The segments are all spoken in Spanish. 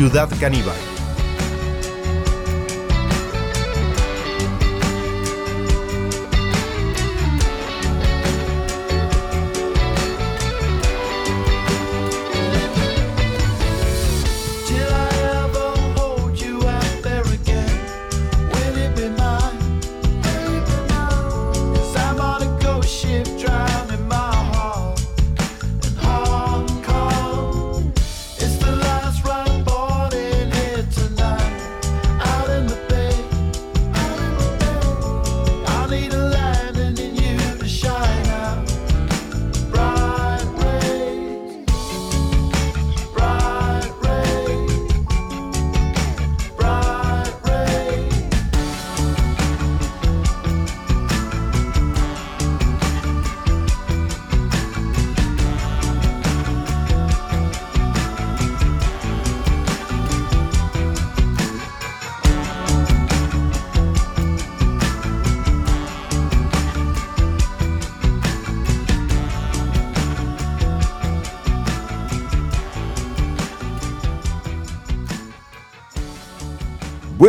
Ciudad Caníbal.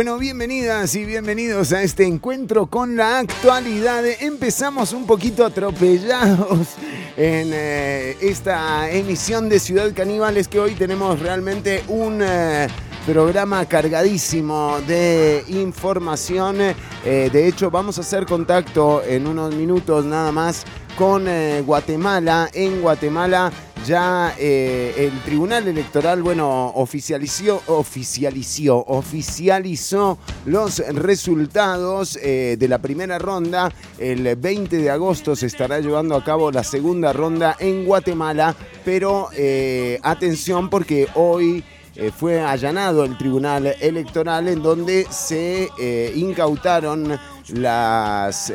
Bueno, bienvenidas y bienvenidos a este encuentro con la actualidad. Empezamos un poquito atropellados en eh, esta emisión de Ciudad Caníbales que hoy tenemos realmente un... Eh, programa cargadísimo de información. Eh, de hecho, vamos a hacer contacto en unos minutos nada más con Guatemala. En Guatemala ya eh, el Tribunal Electoral, bueno, oficializó, oficializó, oficializó los resultados eh, de la primera ronda. El 20 de agosto se estará llevando a cabo la segunda ronda en Guatemala, pero eh, atención porque hoy... fue allanado el Tribunal Electoral en donde se incautaron las,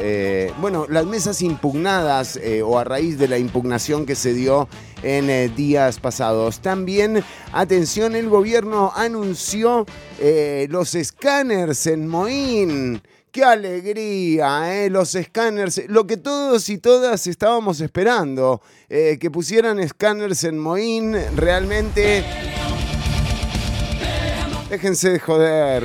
bueno, las mesas impugnadas o a raíz de la impugnación que se dio en eh, días pasados. También, atención, el gobierno anunció eh, los escáneres en Moín. ¡Qué alegría! Eh! Los escáneres, lo que todos y todas estábamos esperando, que pusieran escáneres en Moín, realmente... Déjense de joder.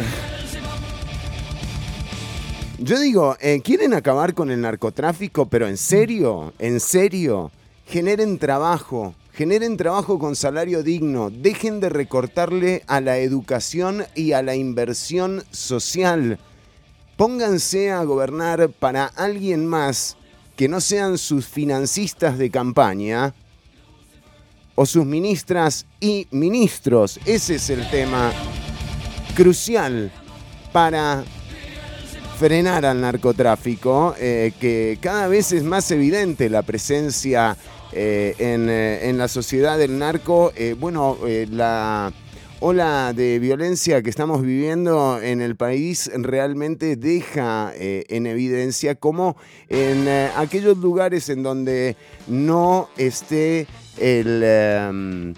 Yo digo, ¿quieren acabar con el narcotráfico? Pero en serio, en serio generen trabajo, generen trabajo con salario digno, dejen de recortarle a la educación y a la inversión social. Pónganse a gobernar para alguien más que no sean sus financistas de campaña o sus ministras y ministros. Ese es el tema crucial para frenar al narcotráfico, eh, que cada vez es más evidente la presencia eh, eh, en, la sociedad del narco, eh, bueno, la ola de violencia que estamos viviendo en el país realmente deja en evidencia cómo en aquellos lugares en donde no esté el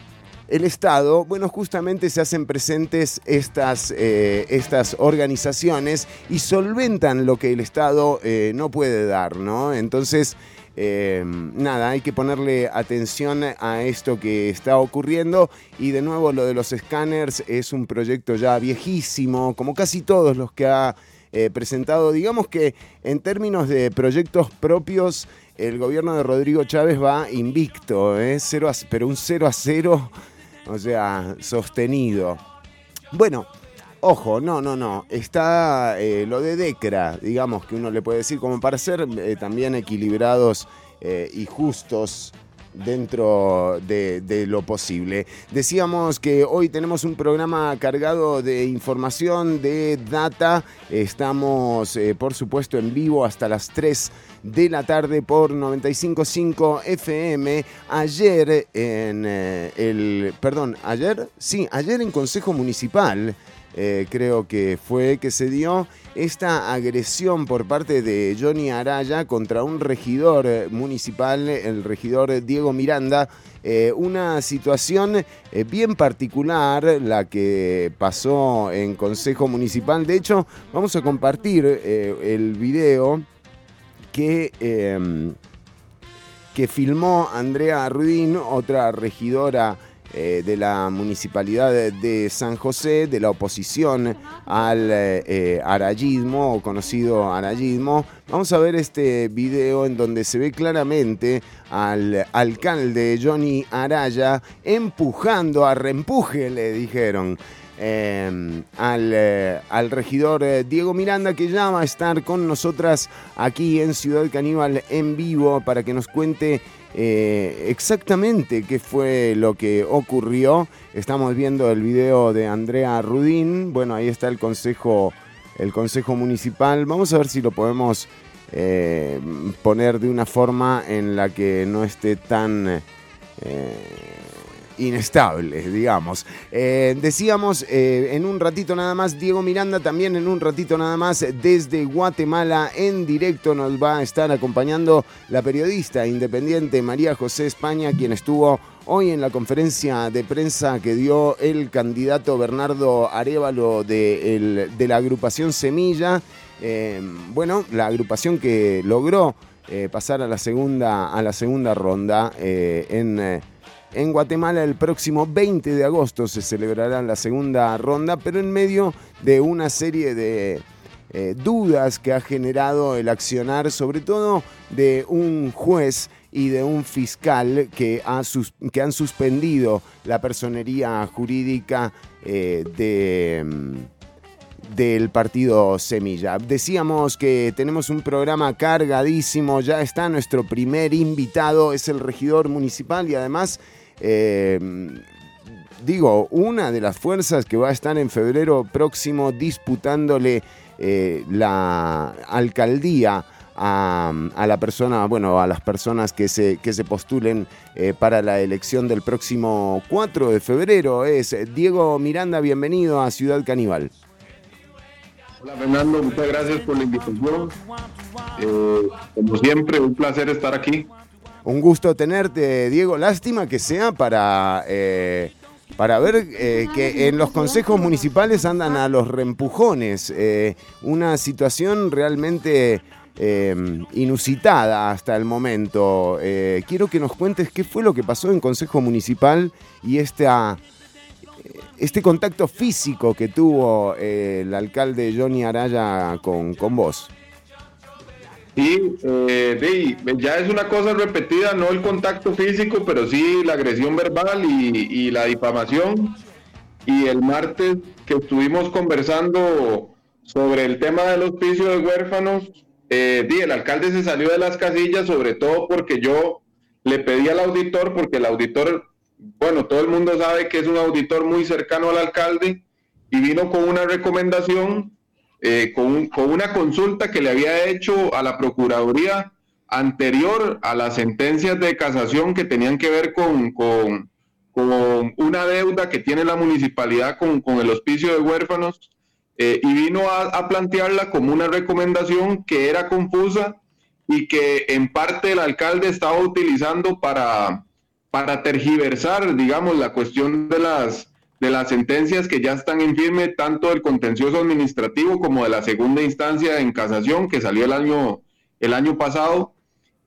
el Estado, bueno, justamente se hacen presentes estas, estas organizaciones y solventan lo que el Estado no puede dar, ¿no? Entonces, Em, nada, hay que ponerle atención a esto que está ocurriendo y de nuevo lo de los escáneres es un proyecto ya viejísimo, como casi todos los que ha eh, presentado. Digamos que en términos de proyectos propios, el gobierno de Rodrigo Chávez va invicto, ¿eh? pero un 0 a 0, o sea, sostenido. Bueno. Ojo, no, no, no. Está eh, lo de Decra, digamos que uno le puede decir, como para ser eh, también equilibrados eh, y justos dentro de, lo posible. Decíamos que hoy tenemos un programa cargado de información, de data. Estamos, por supuesto, en vivo hasta las 3 de la tarde por 95.5 FM. Ayer en el, perdón, ayer, sí, ayer en Consejo Municipal eh, creo que fue que se dio esta agresión por parte de Johnny Araya contra un regidor eh, municipal, el regidor Diego Miranda. Eh, una situación bien particular la que pasó en Consejo Municipal. De hecho, vamos a compartir el video que, em, que filmó Andrea Rudín, otra regidora eh, de la municipalidad de San José, de la oposición al eh, arayismo o conocido arayismo. Vamos a ver este video en donde se ve claramente al alcalde Johnny Araya empujando a reempuje, le dijeron. Em, al, al, regidor Diego Miranda que ya va a estar con nosotras aquí en Ciudad Caníbal en vivo para que nos cuente eh, exactamente qué fue lo que ocurrió. Estamos viendo el video de Andrea Rudín. Bueno, ahí está el consejo, el consejo municipal. Vamos a ver si lo podemos eh, poner de una forma en la que no esté tan eh, inestable, digamos. Eh, decíamos eh, en un ratito nada más, Diego Miranda también en un ratito nada más desde Guatemala en directo nos va a estar acompañando la periodista independiente María José España, quien estuvo hoy en la conferencia de prensa que dio el candidato Bernardo Arevalo de, la agrupación Semilla. Eh, bueno, la agrupación que logró pasar a la segunda, a la segunda ronda en en Guatemala el próximo 20 de agosto se celebrará la segunda ronda, pero en medio de una serie de eh, dudas que ha generado el accionar, sobre todo de un juez y de un fiscal que, que han suspendido la personería jurídica eh, de mm, del partido Semilla. Decíamos que tenemos un programa cargadísimo, ya está nuestro primer invitado, es el regidor municipal y además eh, digo, una de las fuerzas que va a estar en febrero próximo disputándole eh, la alcaldía a, la persona, bueno, a las personas que se, que se postulen eh, para la elección del próximo 4 de febrero. Es Diego Miranda, bienvenido a Ciudad Caníbal. Hola Fernando, muchas gracias por la invitación. como siempre, un placer estar aquí. Un gusto tenerte, Diego. Lástima que sea para, eh, para ver eh, que en los consejos municipales andan a los reempujones. Eh, una situación realmente inusitada hasta el momento. quiero que nos cuentes qué fue lo que pasó en Consejo Municipal y este contacto físico que tuvo el alcalde Johnny Araya con, con vos. Sí, eh, ya es una cosa repetida, no el contacto físico, pero sí la agresión verbal y, la difamación. Y el martes que estuvimos conversando sobre el tema del hospicio de huérfanos, eh, el alcalde se salió de las casillas, sobre todo porque yo le pedí al auditor, porque el auditor, bueno, todo el mundo sabe que es un auditor muy cercano al alcalde, y vino con una recomendación eh, con, una consulta que le había hecho a la Procuraduría anterior a las sentencias de casación que tenían que ver con, con, una deuda que tiene la municipalidad con, el hospicio de huérfanos eh, y vino a, plantearla como una recomendación que era confusa y que en parte el alcalde estaba utilizando para, para tergiversar, digamos, la cuestión de las, de las sentencias que ya están en firme, tanto del contencioso administrativo como de la segunda instancia en casación que salió el año, el año pasado.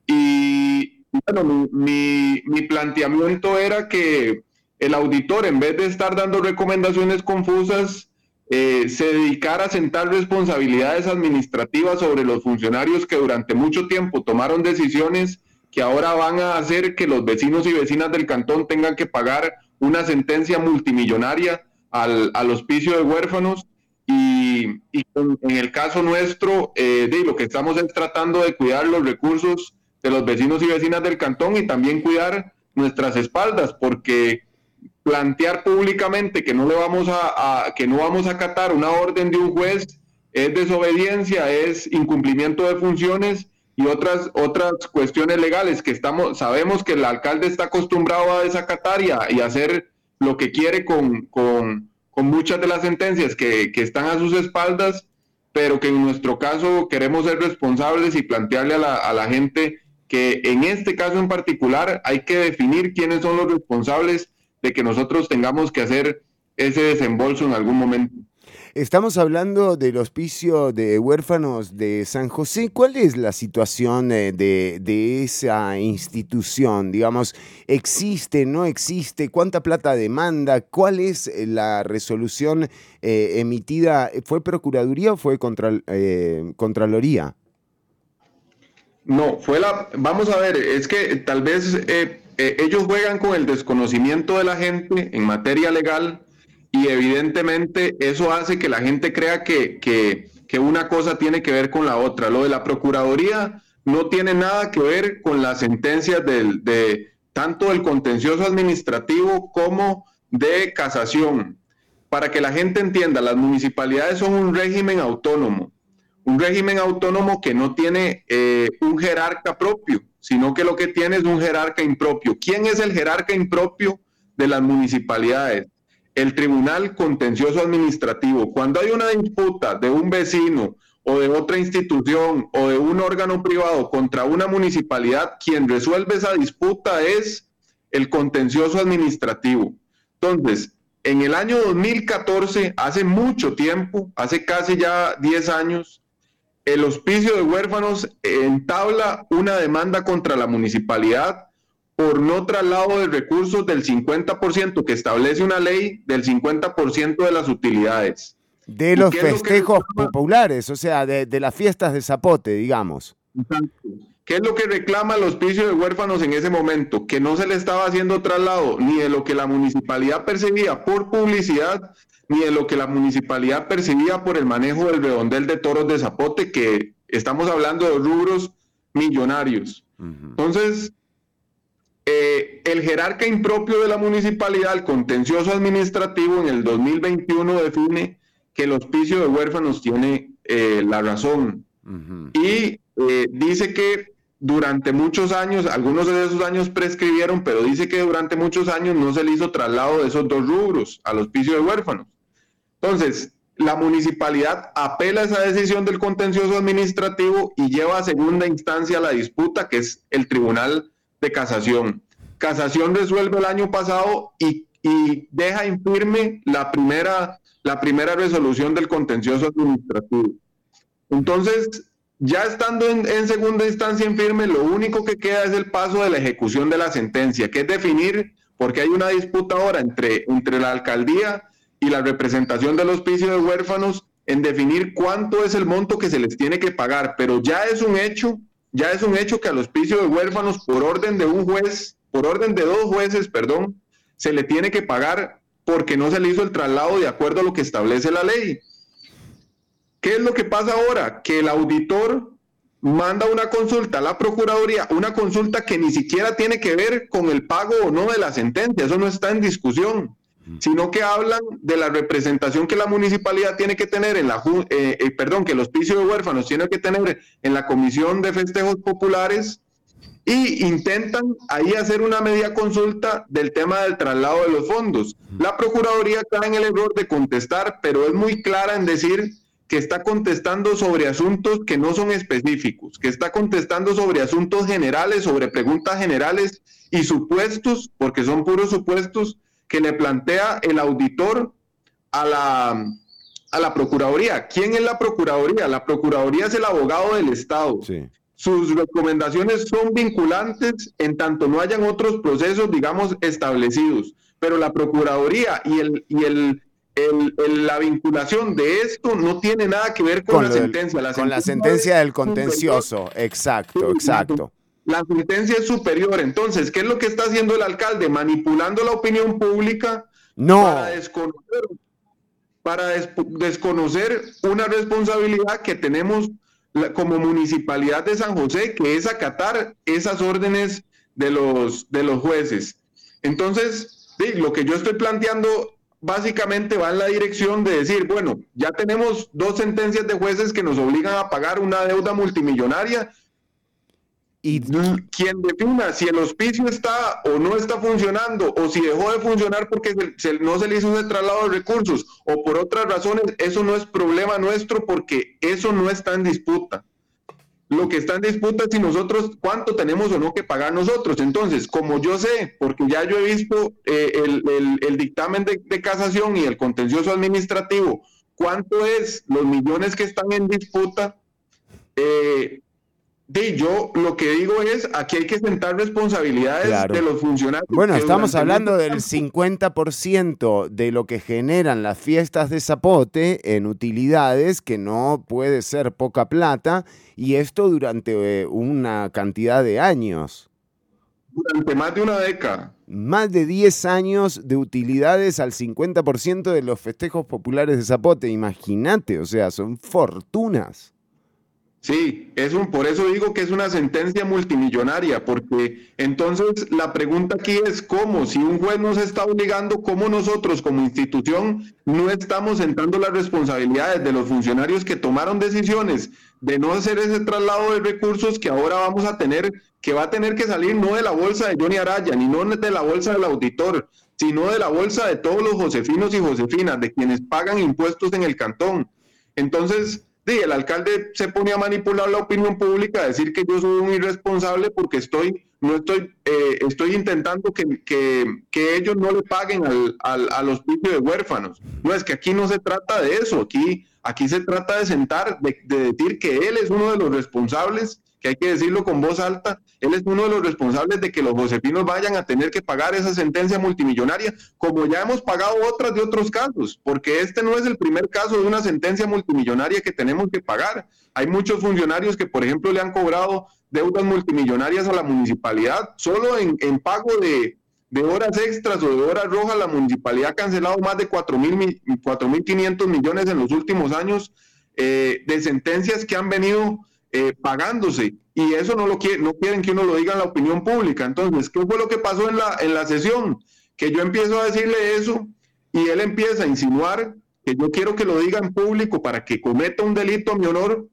Y bueno, mi, mi, planteamiento era que el auditor, en vez de estar dando recomendaciones confusas, eh, se dedicara a sentar responsabilidades administrativas sobre los funcionarios que durante mucho tiempo tomaron decisiones que ahora van a hacer que los vecinos y vecinas del cantón tengan que pagar una sentencia multimillonaria al, hospicio de huérfanos y, en el caso nuestro, eh, de lo que estamos es tratando de cuidar los recursos de los vecinos y vecinas del cantón y también cuidar nuestras espaldas, porque plantear públicamente que no le vamos a, que no vamos a acatar una orden de un juez es desobediencia, es incumplimiento de funciones y otras otras cuestiones legales que estamos sabemos que el alcalde está acostumbrado a desacatar y, a, hacer lo que quiere con, con, con muchas de las sentencias que, que, están a sus espaldas, pero que en nuestro caso queremos ser responsables y plantearle a la, a la gente que en este caso en particular hay que definir quiénes son los responsables de que nosotros tengamos que hacer ese desembolso en algún momento. Estamos hablando del hospicio de huérfanos de San José. ¿Cuál es la situación eh, de, esa institución? Digamos, ¿existe, no existe? ¿Cuánta plata demanda? ¿Cuál es eh, la resolución eh, emitida? ¿Fue Procuraduría o fue Contraloría? No, fue la... Vamos a ver, es que tal vez ellos juegan con el desconocimiento de la gente en materia legal y evidentemente eso hace que la gente crea que, que, una cosa tiene que ver con la otra. Lo de la Procuraduría no tiene nada que ver con las sentencias de tanto del contencioso administrativo como de casación. Para que la gente entienda, las municipalidades son un régimen autónomo, un régimen autónomo que no tiene eh, un jerarca propio, sino que lo que tiene es un jerarca impropio. ¿Quién es el jerarca impropio de las municipalidades? El Tribunal Contencioso Administrativo, cuando hay una disputa de un vecino o de otra institución o de un órgano privado contra una municipalidad, quien resuelve esa disputa es el contencioso administrativo. Entonces, en el año 2014, hace mucho tiempo, hace casi ya 10 años, el hospicio de huérfanos entabla una demanda contra la municipalidad por no traslado de recursos del 50% que establece una ley del 50% de las utilidades. De los festejos populares, o sea, de, las fiestas de Zapote, digamos. ¿Qué es lo que reclama el hospicio de huérfanos en ese momento? Que no se le estaba haciendo traslado ni de lo que la municipalidad percibía por publicidad, ni de lo que la municipalidad percibía por el manejo del redondel de toros de Zapote, que estamos hablando de rubros millonarios. Entonces, eh, el jerarca impropio de la municipalidad, el contencioso administrativo, en el 2021 define que el hospicio de huérfanos tiene eh, la razón. Y eh, dice que durante muchos años, algunos de esos años prescribieron, pero dice que durante muchos años no se le hizo traslado de esos dos rubros al hospicio de huérfanos. Entonces, la municipalidad apela a esa decisión del contencioso administrativo y lleva a segunda instancia la disputa, que es el tribunal de casación. Casación resuelve el año pasado y, deja infirme la primera, la primera resolución del contencioso administrativo. Entonces, ya estando en, segunda instancia en firme, lo único que queda es el paso de la ejecución de la sentencia, que es definir, porque hay una disputa ahora entre, entre la alcaldía y la representación del hospicio de huérfanos en definir cuánto es el monto que se les tiene que pagar, pero ya es un hecho ya es un hecho que al hospicio de huérfanos, por orden de un juez, por orden de dos jueces, perdón, se le tiene que pagar porque no se le hizo el traslado de acuerdo a lo que establece la ley. ¿Qué es lo que pasa ahora? Que el auditor manda una consulta a la Procuraduría, una consulta que ni siquiera tiene que ver con el pago o no de la sentencia, eso no está en discusión sino que hablan de la representación que la municipalidad tiene que tener en la, eh, eh, perdón, que el hospicio de huérfanos tiene que tener en la Comisión de Festejos Populares y intentan ahí hacer una media consulta del tema del traslado de los fondos. La Procuraduría cae en el error de contestar, pero es muy clara en decir que está contestando sobre asuntos que no son específicos, que está contestando sobre asuntos generales, sobre preguntas generales y supuestos, porque son puros supuestos, que le plantea el auditor a la, a la Procuraduría. ¿Quién es la Procuraduría? La Procuraduría es el abogado del Estado. Sus recomendaciones son vinculantes en tanto no hayan otros procesos, digamos, establecidos. Pero la Procuraduría y, el, y el, la vinculación de esto no tiene nada que ver con, la sentencia. La con la sentencia del contencioso, exacto, exacto la sentencia es superior. Entonces, ¿qué es lo que está haciendo el alcalde? Manipulando la opinión pública no. para desconocer, una responsabilidad que tenemos como municipalidad de San José, que es acatar esas órdenes de los, de los jueces. Entonces, lo que yo estoy planteando básicamente va en la dirección de decir, bueno, ya tenemos dos sentencias de jueces que nos obligan a pagar una deuda multimillonaria y quien defina si el hospicio está o no está funcionando, o si dejó de funcionar porque no se le hizo un traslado de recursos, o por otras razones, eso no es problema nuestro porque eso no está en disputa. Lo que está en disputa es si nosotros, cuánto tenemos o no que pagar nosotros. Entonces, como yo sé, porque ya yo he visto eh, el, dictamen de, de casación y el contencioso administrativo cuánto es los millones que están en disputa, eh, de yo lo que digo es, aquí hay que sentar responsabilidades de los funcionarios. Bueno, estamos hablando del 50% de lo que generan las fiestas de Zapote en utilidades, que no puede ser poca plata, y esto durante eh, una cantidad de años. Durante más de una década. Más de 10 años de utilidades al 50% de los festejos populares de Zapote, imagínate, o sea, son fortunas. Sí, es un, por eso digo que es una sentencia multimillonaria, porque entonces la pregunta aquí es cómo, si un juez nos está obligando, cómo nosotros como institución no estamos sentando las responsabilidades de los funcionarios que tomaron decisiones de no hacer ese traslado de recursos que ahora vamos a tener, que va a tener que salir no de la bolsa de Johnny Araya, ni no de la bolsa del auditor, sino de la bolsa de todos los josefinos y josefinas, de quienes pagan impuestos en el cantón. Entonces, Sí, el alcalde se pone a manipular la opinión pública, a decir que yo soy un irresponsable porque estoy, no estoy, eh, estoy intentando que, que, ellos no le paguen al, al, a los pisos de huérfanos. No, es que aquí no se trata de eso, aquí, aquí se trata de sentar, de, de decir que él es uno de los responsables que hay que decirlo con voz alta, él es uno de los responsables de que los josefinos vayan a tener que pagar esa sentencia multimillonaria, como ya hemos pagado otras de otros casos, porque este no es el primer caso de una sentencia multimillonaria que tenemos que pagar. Hay muchos funcionarios que, por ejemplo, le han cobrado deudas multimillonarias a la municipalidad, solo en, pago de, horas extras o de horas rojas, la municipalidad ha cancelado más de 4.500 millones en los últimos años eh, de sentencias que han venido eh, pagándose. Y eso no lo quiere, no quieren que uno lo diga en la opinión pública. Entonces, ¿qué fue lo que pasó en la, en la sesión? Que yo empiezo a decirle eso y él empieza a insinuar que yo quiero que lo diga en público para que cometa un delito a mi honor.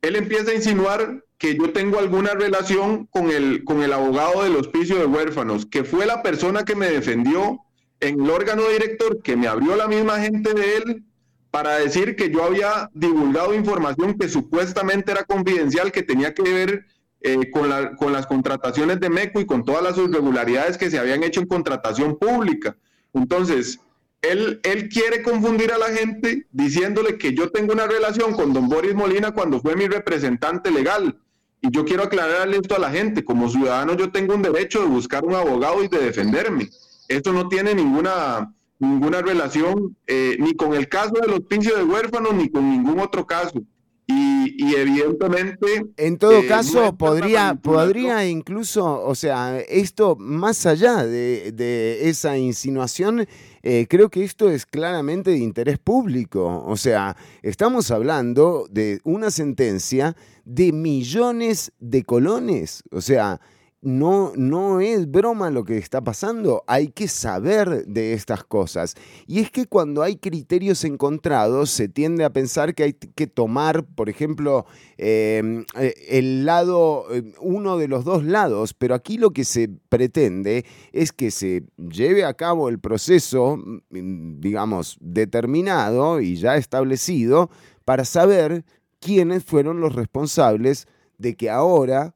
Él empieza a insinuar que yo tengo alguna relación con el, con el abogado del hospicio de huérfanos, que fue la persona que me defendió en el órgano director, que me abrió la misma gente de él para decir que yo había divulgado información que supuestamente era confidencial, que tenía que ver eh, con, la, con las contrataciones de MECO y con todas las irregularidades que se habían hecho en contratación pública. Entonces, él, él quiere confundir a la gente diciéndole que yo tengo una relación con don Boris Molina cuando fue mi representante legal. Y yo quiero aclararle esto a la gente. Como ciudadano yo tengo un derecho de buscar un abogado y de defenderme. Esto no tiene ninguna ninguna relación eh, ni con el caso del hospicio de huérfanos ni con ningún otro caso. Y, evidentemente... En todo eh, caso, podría, podría incluso, o sea, esto más allá de, esa insinuación, eh, creo que esto es claramente de interés público. O sea, estamos hablando de una sentencia de millones de colones. O sea, no, no es broma lo que está pasando, hay que saber de estas cosas. Y es que cuando hay criterios encontrados, se tiende a pensar que hay que tomar, por ejemplo, em, eh, el lado, em, uno de los dos lados, pero aquí lo que se pretende es que se lleve a cabo el proceso, mm, digamos, determinado y ya establecido para saber quiénes fueron los responsables de que ahora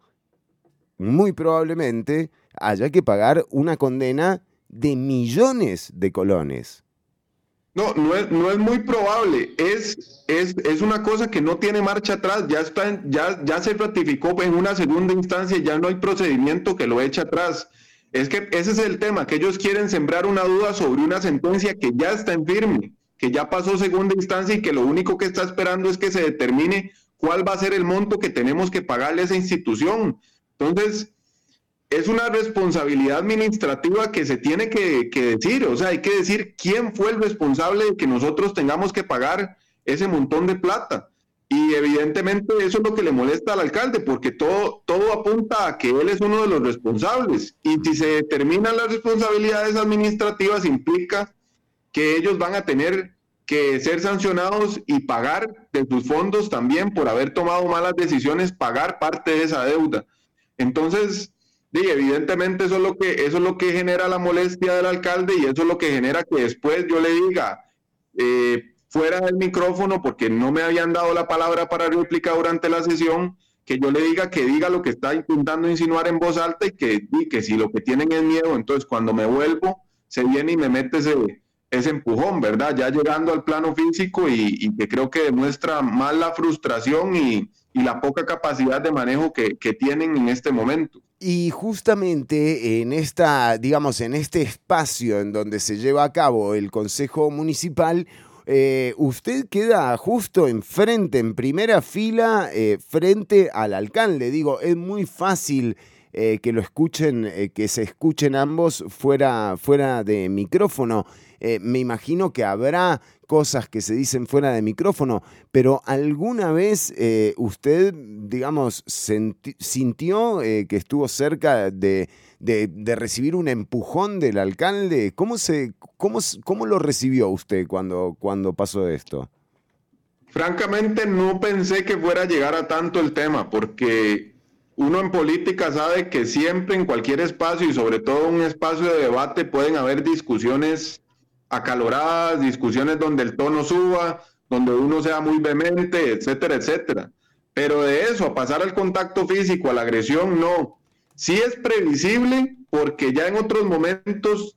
muy probablemente haya que pagar una condena de millones de colones. No, no es, no es muy probable. Es, es, es, una cosa que no tiene marcha atrás. Ya, está, ya, ya se ratificó en una segunda instancia, ya no hay procedimiento que lo eche atrás. Es que ese es el tema, que ellos quieren sembrar una duda sobre una sentencia que ya está en firme, que ya pasó segunda instancia y que lo único que está esperando es que se determine cuál va a ser el monto que tenemos que pagarle a esa institución. Entonces, es una responsabilidad administrativa que se tiene que, decir, o sea, hay que decir quién fue el responsable de que nosotros tengamos que pagar ese montón de plata. Y evidentemente eso es lo que le molesta al alcalde, porque todo, todo apunta a que él es uno de los responsables. Y si se determinan las responsabilidades administrativas, implica que ellos van a tener que ser sancionados y pagar de sus fondos también por haber tomado malas decisiones, pagar parte de esa deuda. Entonces, evidentemente eso es, lo que, eso es lo que genera la molestia del alcalde y eso es lo que genera que después yo le diga, eh, fuera del micrófono, porque no me habían dado la palabra para réplica durante la sesión, que yo le diga que diga lo que está intentando insinuar en voz alta y que, que si lo que tienen es miedo, entonces cuando me vuelvo, se viene y me mete ese, ese empujón, ¿verdad? Ya llegando al plano físico y, que creo que demuestra más la frustración y, la poca capacidad de manejo que, tienen en este momento. Y justamente en esta, digamos, en este espacio en donde se lleva a cabo el Consejo Municipal, eh, usted queda justo enfrente, en primera fila, eh, frente al alcalde. Digo, es muy fácil eh, que lo escuchen, que se escuchen ambos fuera, fuera de micrófono. Me imagino que habrá cosas que se dicen fuera de micrófono, pero ¿alguna vez eh, usted, digamos, sintió eh, que estuvo cerca de, recibir un empujón del alcalde? ¿Cómo, se, cómo, cómo lo recibió usted cuando, cuando pasó esto? Francamente no pensé que fuera a llegar a tanto el tema, porque uno en política sabe que siempre en cualquier espacio y sobre todo un espacio de debate pueden haber discusiones acaloradas, discusiones donde el tono suba, donde uno sea muy vehemente, etcétera, etcétera. Pero de eso, a pasar al contacto físico, a la agresión, no. Sí es previsible porque ya en otros momentos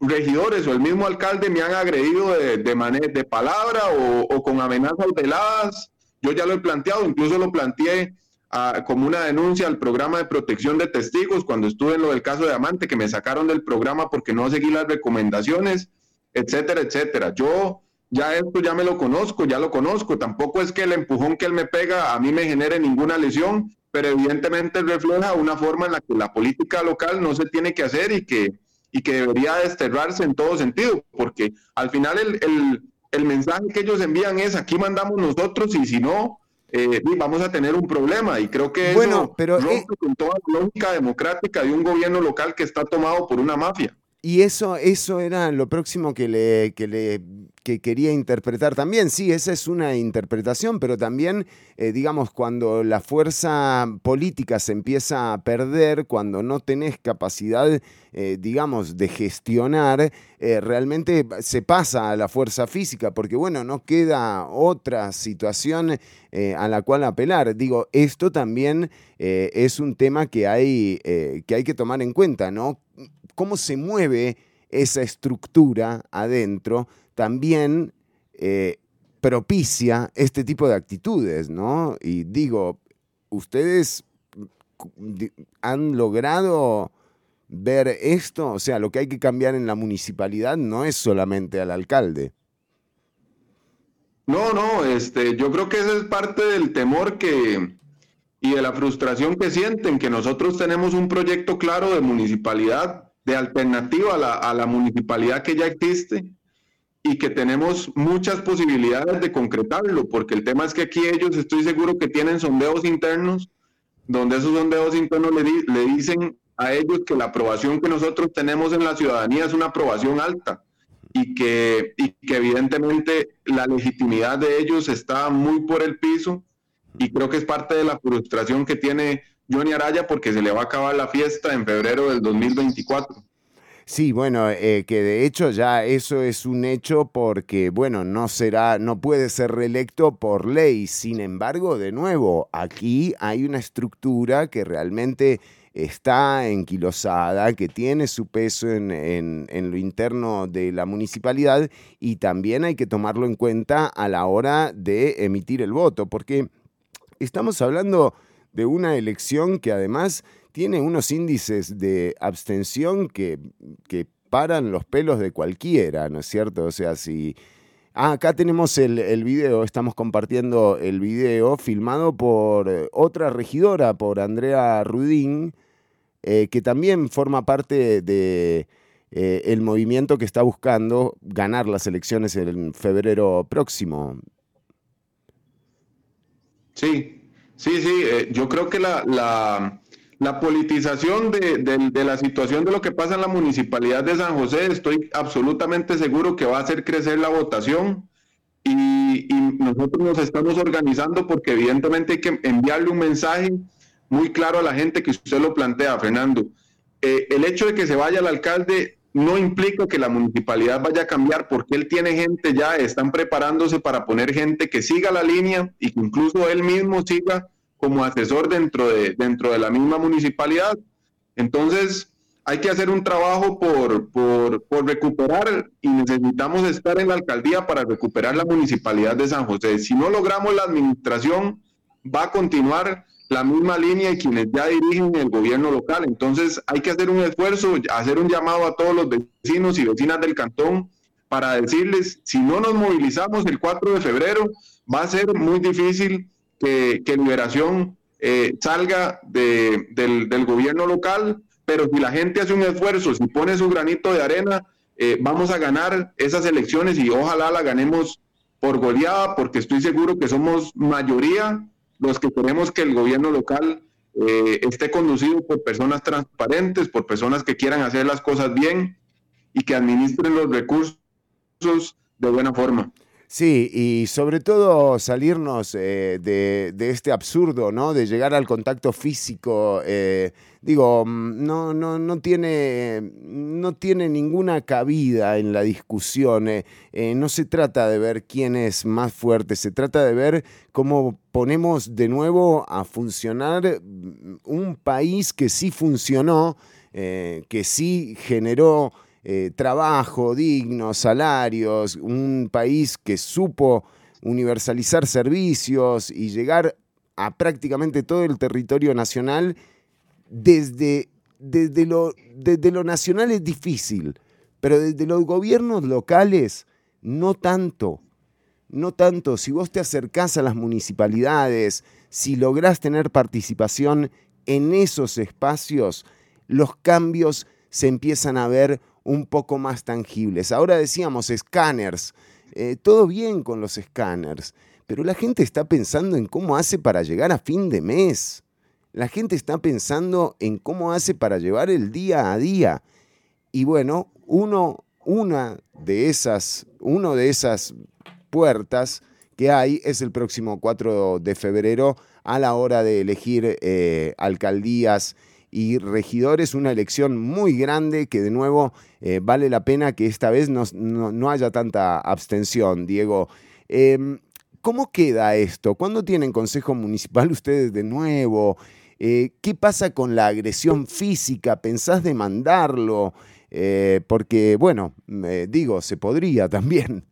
regidores o el mismo alcalde me han agredido de, de, de palabra o, con amenazas veladas. Yo ya lo he planteado, incluso lo planteé ah, como una denuncia al programa de protección de testigos cuando estuve en lo del caso de Amante, que me sacaron del programa porque no seguí las recomendaciones etcétera, etcétera. Yo ya esto ya me lo conozco, ya lo conozco. Tampoco es que el empujón que él me pega a mí me genere ninguna lesión, pero evidentemente refleja una forma en la que la política local no se tiene que hacer y que, y que debería desterrarse en todo sentido, porque al final el, el, mensaje que ellos envían es aquí mandamos nosotros y si no, eh, vamos a tener un problema y creo que bueno, eso pero, rompe con toda la lógica democrática de un gobierno local que está tomado por una mafia. Y eso, eso era lo próximo que le, que le que quería interpretar también. Sí, esa es una interpretación, pero también, eh, digamos, cuando la fuerza política se empieza a perder, cuando no tenés capacidad, eh, digamos, de gestionar, eh, realmente se pasa a la fuerza física, porque, bueno, no queda otra situación a la cual apelar. Digo, esto también es un tema que hay, que hay que tomar en cuenta, ¿no? Cómo se mueve esa estructura adentro también eh, propicia este tipo de actitudes, ¿no? Y digo, ustedes han logrado ver esto, o sea, lo que hay que cambiar en la municipalidad no es solamente al alcalde. No, no, este, yo creo que ese es parte del temor que y de la frustración que sienten, que nosotros tenemos un proyecto claro de municipalidad de alternativa a la, a la municipalidad que ya existe y que tenemos muchas posibilidades de concretarlo, porque el tema es que aquí ellos estoy seguro que tienen sondeos internos, donde esos sondeos internos le, le dicen a ellos que la aprobación que nosotros tenemos en la ciudadanía es una aprobación alta y que, y que evidentemente la legitimidad de ellos está muy por el piso y creo que es parte de la frustración que tiene Johnny Araya porque se le va a acabar la fiesta en febrero del 2024. Sí, bueno, eh, que de hecho ya eso es un hecho porque, bueno, no será, no puede ser reelecto por ley. Sin embargo, de nuevo, aquí hay una estructura que realmente está enquilosada, que tiene su peso en, en, lo interno de la municipalidad y también hay que tomarlo en cuenta a la hora de emitir el voto, porque estamos hablando de una elección que además tiene unos índices de abstención que, que paran los pelos de cualquiera, ¿no es cierto? O sea, si... Ah, acá tenemos el, el, video, estamos compartiendo el video filmado por eh, otra regidora, por Andrea Rudín, eh, que también forma parte de eh, el movimiento que está buscando ganar las elecciones en febrero próximo. Sí, Sí, sí, eh, yo creo que la, la, politización de, la situación de lo que pasa en la municipalidad de San José, estoy absolutamente seguro que va a hacer crecer la votación y, nosotros nos estamos organizando porque evidentemente hay que enviarle un mensaje muy claro a la gente que usted lo plantea, Fernando. Eh, el hecho de que se vaya el alcalde no implica que la municipalidad vaya a cambiar porque él tiene gente ya, están preparándose para poner gente que siga la línea y que incluso él mismo siga como asesor dentro de, dentro de la misma municipalidad. Entonces, hay que hacer un trabajo por, por, por, recuperar y necesitamos estar en la alcaldía para recuperar la municipalidad de San José. Si no logramos la administración, va a continuar la misma línea y quienes ya dirigen el gobierno local. Entonces hay que hacer un esfuerzo, hacer un llamado a todos los vecinos y vecinas del cantón para decirles, si no nos movilizamos el 4 de febrero, va a ser muy difícil que, que Liberación eh, salga de, del, del gobierno local pero si la gente hace un esfuerzo, si pone su granito de arena, eh, vamos a ganar esas elecciones y ojalá la ganemos por goleada, porque estoy seguro que somos mayoría los que queremos que el gobierno local eh, esté conducido por personas transparentes, por personas que quieran hacer las cosas bien y que administren los recursos de buena forma. Sí, y sobre todo salirnos eh, de, este absurdo, ¿no? De llegar al contacto físico. Eh, digo, mm, no, no, no, tiene, no tiene ninguna cabida en la discusión. Eh, no se trata de ver quién es más fuerte, se trata de ver cómo ponemos de nuevo a funcionar mm, un país que sí funcionó, que sí generó eh, trabajo digno, salarios, un país que supo universalizar servicios y llegar a prácticamente todo el territorio nacional, desde, desde, lo, desde lo nacional es difícil, pero desde los gobiernos locales no tanto. No tanto, si vos te acercás a las municipalidades, si lográs tener participación en esos espacios, los cambios se empiezan a ver un poco más tangibles. Ahora decíamos escáneres, eh, todo bien con los escáneres, pero la gente está pensando en cómo hace para llegar a fin de mes. La gente está pensando en cómo hace para llevar el día a día. Y bueno, uno, una de esas, de esas puertas que hay es el próximo 4 de febrero a la hora de elegir eh, alcaldías y regidores, una elección muy grande que de nuevo eh, vale la pena que esta vez no, haya tanta abstención, Diego. Em, ¿Cómo queda esto? ¿Cuándo tienen consejo municipal ustedes de nuevo? Eh, ¿Qué pasa con la agresión física? ¿Pensás demandarlo? Eh, porque, bueno, digo, se podría también.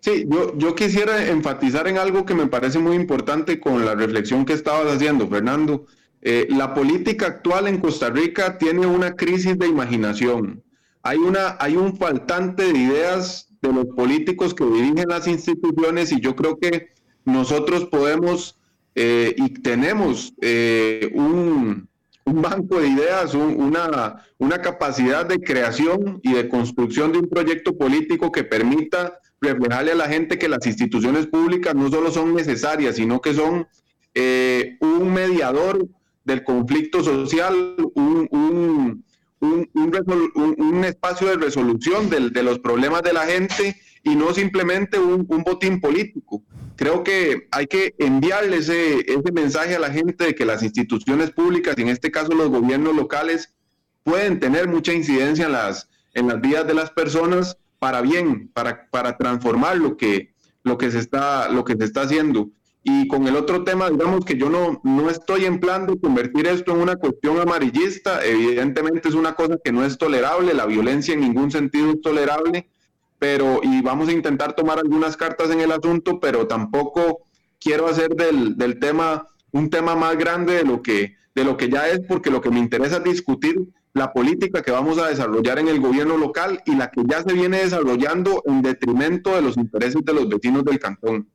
Sí, yo, yo quisiera enfatizar en algo que me parece muy importante con la reflexión que estabas haciendo, Fernando. Eh, la política actual en Costa Rica tiene una crisis de imaginación. Hay, una, hay un faltante de ideas de los políticos que dirigen las instituciones y yo creo que nosotros podemos eh, y tenemos eh, un, banco de ideas, una, una capacidad de creación y de construcción de un proyecto político que permita reflejarle a la gente que las instituciones públicas no solo son necesarias, sino que son un mediador del conflicto social, un, un, un, espacio de resolución de los problemas de la gente y no simplemente un, botín político. Creo que hay que enviarle ese, ese mensaje a la gente de que las instituciones públicas, en este caso los gobiernos locales, pueden tener mucha incidencia en las, en las vidas de las personas para bien, para, para transformar lo que, lo, que se está, lo que se está haciendo. Y con el otro tema, digamos que yo no, no estoy en plan de convertir esto en una cuestión amarillista. Evidentemente es una cosa que no es tolerable, la violencia en ningún sentido es tolerable, pero y vamos a intentar tomar algunas cartas en el asunto, pero tampoco quiero hacer del, del tema un tema más grande de lo, que, de lo que ya es, porque lo que me interesa es discutir la política que vamos a desarrollar en el gobierno local y la que ya se viene desarrollando en detrimento de los intereses de los vecinos del cantón.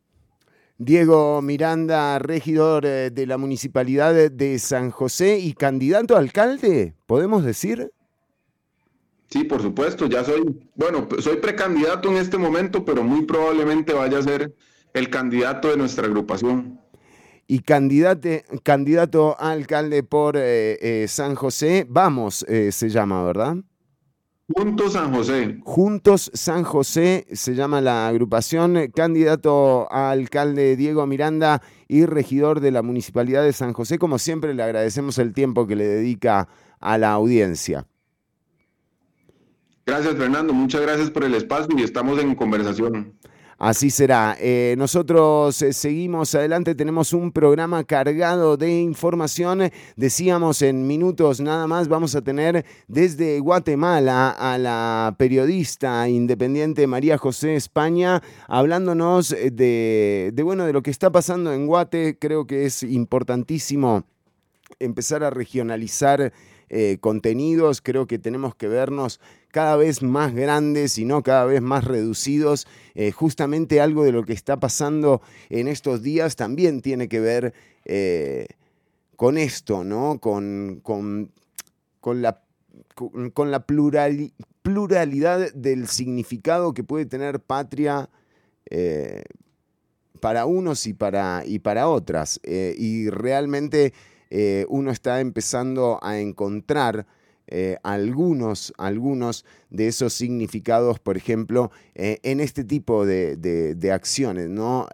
Diego Miranda, regidor eh, de la Municipalidad de San José y candidato a alcalde, ¿podemos decir? Sí, por supuesto, ya soy, bueno, soy precandidato en este momento, pero muy probablemente vaya a ser el candidato de nuestra agrupación. Y candidato a alcalde por eh, eh, San José, vamos, se llama, ¿verdad? Juntos San José. Juntos San José se llama la agrupación. Candidato a alcalde Diego Miranda y regidor de la Municipalidad de San José. Como siempre, le agradecemos el tiempo que le dedica a la audiencia. Gracias, Fernando. Muchas gracias por el espacio y estamos en conversación. Así será. Eh, nosotros eh, seguimos adelante, tenemos un programa cargado de información. Decíamos en minutos nada más, vamos a tener desde Guatemala a la periodista independiente María José España, hablándonos de, de, bueno, de lo que está pasando en Guate. Creo que es importantísimo empezar a regionalizar eh, contenidos, creo que tenemos que vernos cada vez más grandes y no cada vez más reducidos. Eh, justamente algo de lo que está pasando en estos días también tiene que ver eh, con esto, ¿no? Con, con, la, con, la pluralidad del significado que puede tener patria para unos y para, y para otras. y realmente eh, uno está empezando a encontrar eh, algunos, algunos de esos significados, por ejemplo, eh, en este tipo de, acciones, ¿no?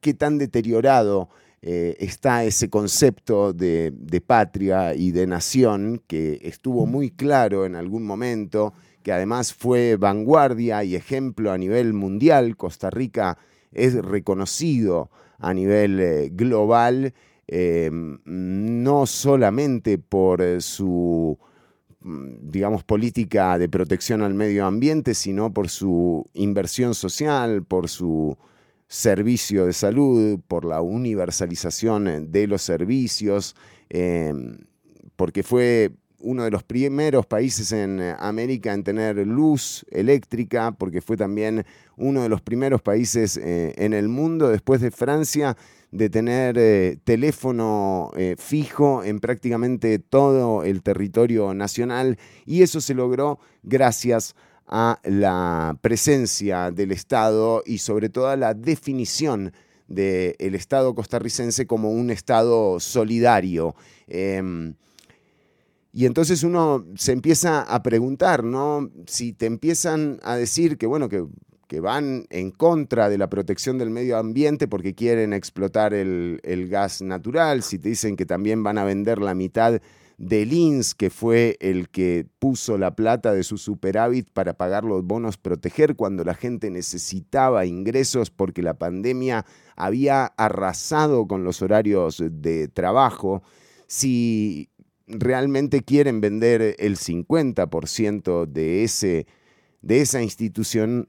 ¿Qué tan deteriorado está ese concepto de, de, patria y de nación que estuvo muy claro en algún momento, que además fue vanguardia y ejemplo a nivel mundial? Costa Rica es reconocido a nivel global eh, no solamente por eh, su, digamos, política de protección al medio ambiente, sino por su inversión social, por su servicio de salud, por la universalización de los servicios, eh, porque fue uno de los primeros países en América en tener luz eléctrica, porque fue también uno de los primeros países en el mundo, después de Francia, de tener eh, teléfono eh, fijo en prácticamente todo el territorio nacional y eso se logró gracias a la presencia del Estado y sobre todo a la definición del Estado costarricense como un Estado solidario. Em, y entonces uno se empieza a preguntar, ¿no? Si te empiezan a decir que, bueno, que que van en contra de la protección del medio ambiente porque quieren explotar el, gas natural, si te dicen que también van a vender la mitad del INS, que fue el que puso la plata de su superávit para pagar los bonos proteger cuando la gente necesitaba ingresos porque la pandemia había arrasado con los horarios de trabajo, si realmente quieren vender el 50% de, ese, de esa institución,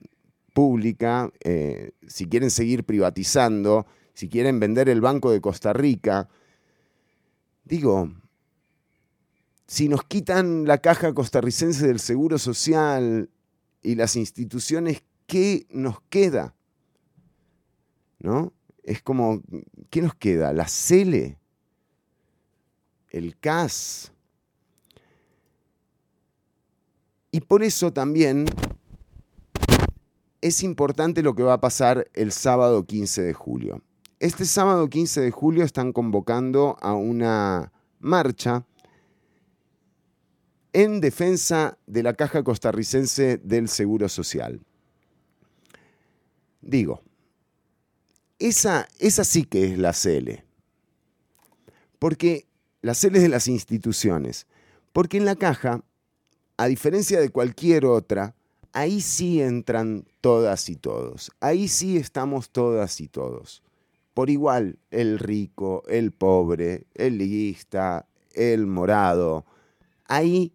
pública, eh, si quieren seguir privatizando, si quieren vender el Banco de Costa Rica, digo, si nos quitan la caja costarricense del Seguro Social y las instituciones, ¿qué nos queda? ¿No? Es como, ¿qué nos queda? La CELE, el CAS. Y por eso también es importante lo que va a pasar el sábado 15 de julio. Este sábado 15 de julio están convocando a una marcha en defensa de la Caja Costarricense del Seguro Social. Digo, esa, esa sí que es la CL. Porque la CL de las instituciones. Porque en la caja, a diferencia de cualquier otra, ahí sí entran todas y todos. Ahí sí estamos todas y todos. Por igual, el rico, el pobre, el liguista, el morado. Ahí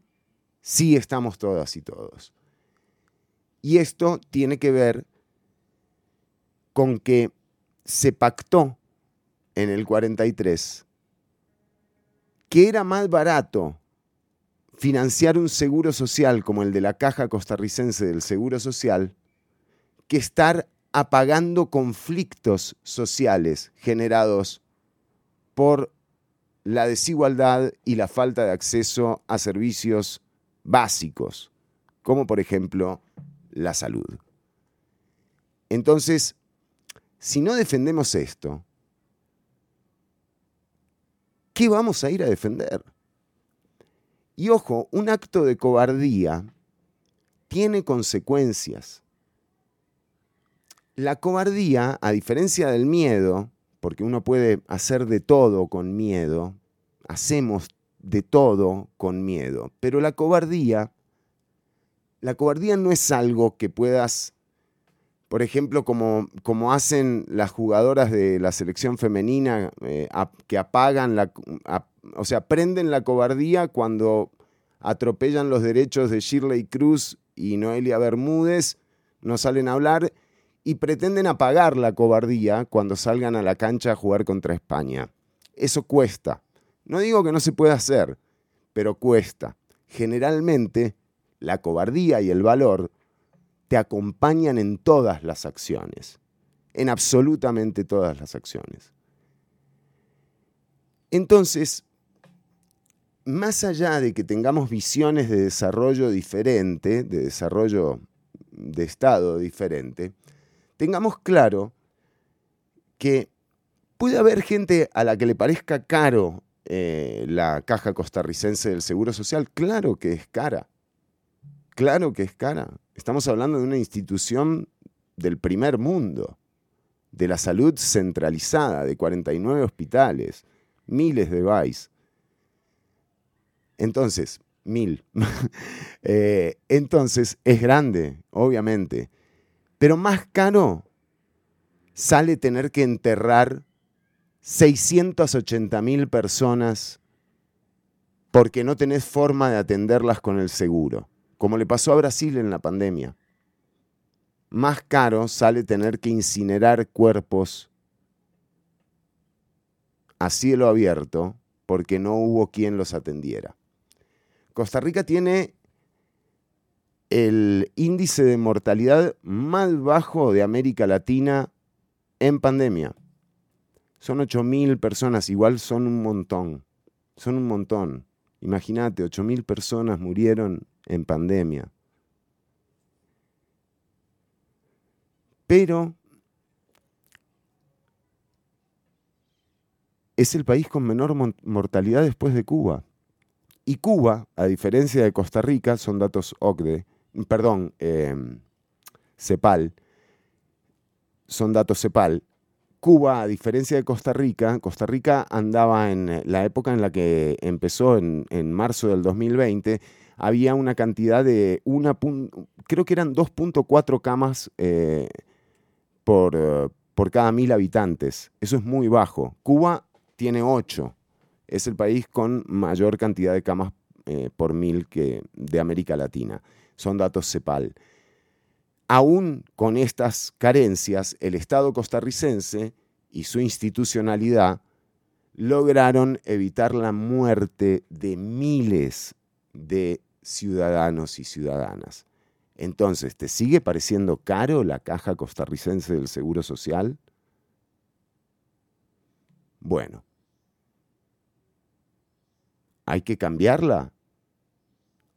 sí estamos todas y todos. Y esto tiene que ver con que se pactó en el 43 que era más barato financiar un seguro social como el de la Caja Costarricense del Seguro Social que estar apagando conflictos sociales generados por la desigualdad y la falta de acceso a servicios básicos, como por ejemplo la salud. Entonces, si no defendemos esto, ¿qué vamos a ir a defender? Y ojo, un acto de cobardía tiene consecuencias. La cobardía, a diferencia del miedo, porque uno puede hacer de todo con miedo, hacemos de todo con miedo, pero la cobardía, la cobardía no es algo que puedas por ejemplo, como, como hacen las jugadoras de la selección femenina, eh, que apagan la, o sea, prenden la cobardía cuando atropellan los derechos de Shirley Cruz y Noelia Bermúdez, no salen a hablar y pretenden apagar la cobardía cuando salgan a la cancha a jugar contra España. Eso cuesta. No digo que no se pueda hacer, pero cuesta. Generalmente, la cobardía y el valor te acompañan en todas las acciones, en absolutamente todas las acciones. Entonces, más allá de que tengamos visiones de desarrollo diferente, de desarrollo de Estado diferente, tengamos claro que puede haber gente a la que le parezca caro eh, la caja costarricense del Seguro Social. Claro que es cara. Claro que es cara. Estamos hablando de una institución del primer mundo, de la salud centralizada, de 49 hospitales, miles de VICE. Entonces, mil. Eh, entonces, es grande, obviamente. Pero más caro sale tener que enterrar 680 mil personas porque no tenés forma de atenderlas con el seguro, como le pasó a Brasil en la pandemia. Más caro sale tener que incinerar cuerpos a cielo abierto porque no hubo quien los atendiera. Costa Rica tiene el índice de mortalidad más bajo de América Latina en pandemia. Son 8.000 personas, igual son un montón, son un montón. Imagínate, 8.000 personas murieron en pandemia. Pero es el país con menor mortalidad después de Cuba. Y Cuba, a diferencia de Costa Rica, son datos OCDE, perdón, em, CEPAL, son datos CEPAL. Cuba, a diferencia de Costa Rica, Costa Rica andaba en la época en la que empezó, en, marzo del 2020, había una cantidad de una, creo que eran 2.4 camas eh, por, por cada mil habitantes. Eso es muy bajo. Cuba tiene 8 es el país con mayor cantidad de camas eh, por mil que de América Latina. Son datos CEPAL. Aún con estas carencias, el Estado costarricense y su institucionalidad lograron evitar la muerte de miles de ciudadanos y ciudadanas. Entonces, ¿te sigue pareciendo caro la caja costarricense del Seguro Social? Bueno, hay que cambiarla.